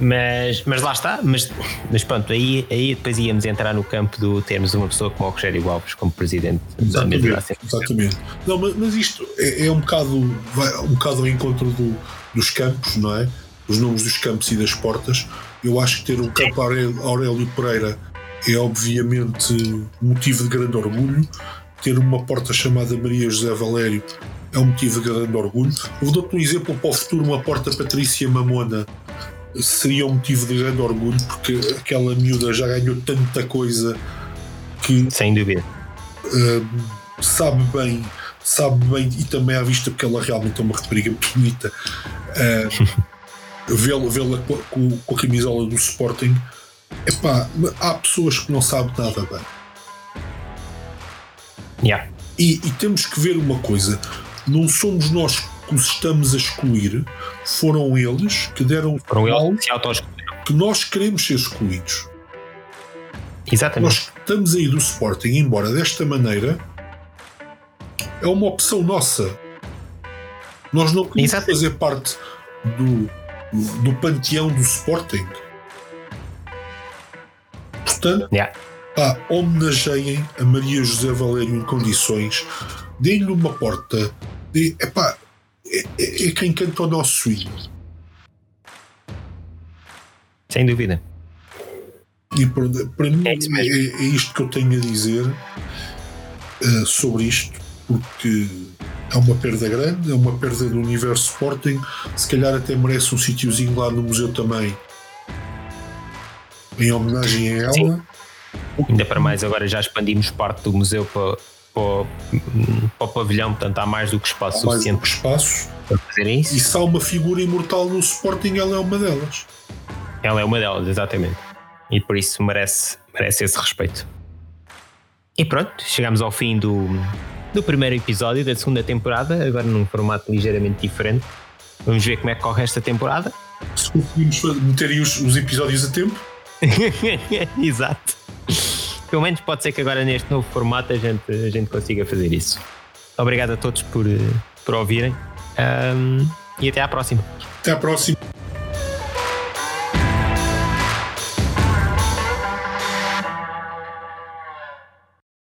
Mas, mas lá está, mas, mas pronto, aí, aí depois íamos entrar no campo do termos uma pessoa como o Rogério Alves como presidente exatamente, da Exatamente. Não, mas, mas isto é, é, um bocado vai, um bocado ao encontro do, dos campos, não é? Os nomes dos campos e das portas. Eu acho que ter um campo Aurélio, Pereira é obviamente motivo de grande orgulho. Ter uma porta chamada Maria José Valério é um motivo de grande orgulho. Eu dou-te um exemplo para o futuro: uma porta Patrícia Mamona seria um motivo de grande orgulho porque aquela miúda já ganhou tanta coisa que sem dúvida uh, sabe bem sabe bem e também à vista porque ela realmente é uma rapariga bonita uh, vê-la vê com, com, a camisola do Sporting epá, há pessoas que não sabem nada bem yeah. e, e temos que ver uma coisa não somos nós que os estamos a excluir, foram eles que deram foram eles que, que nós queremos ser excluídos. Exatamente. Nós estamos aí do Sporting, embora desta maneira, é uma opção nossa. Nós não queremos Exato. fazer parte do, do panteão do Sporting. Portanto, Yeah. pá, homenageiem a Maria José Valério em condições, deem-lhe uma porta, de, epá, é, é, é quem canta o nosso hino. Sem dúvida. E para, para mim É é, é isto que eu tenho a dizer eh, sobre isto, porque é uma perda grande, é uma perda do universo Sporting. Se calhar até merece um sítiozinho lá no museu também, em homenagem a ela. Sim. Ainda para mais, agora já expandimos parte do museu para, para, o- para o pavilhão, portanto há mais do que espaço Mais um suficiente espaço. para fazerem isso. E se há uma figura imortal no Sporting, ela é uma delas. Ela é uma delas, exatamente. E por isso merece, merece esse respeito. E pronto, chegamos ao fim do, do primeiro episódio da segunda temporada, agora num formato ligeiramente diferente. Vamos ver como é que corre esta temporada. Se conseguimos meter aí os, os episódios a tempo, Exato. Pelo menos pode ser que agora neste novo formato a gente, a gente consiga fazer isso. Obrigado a todos por, eh, por ouvirem Ahm, e até à próxima. até à próxima.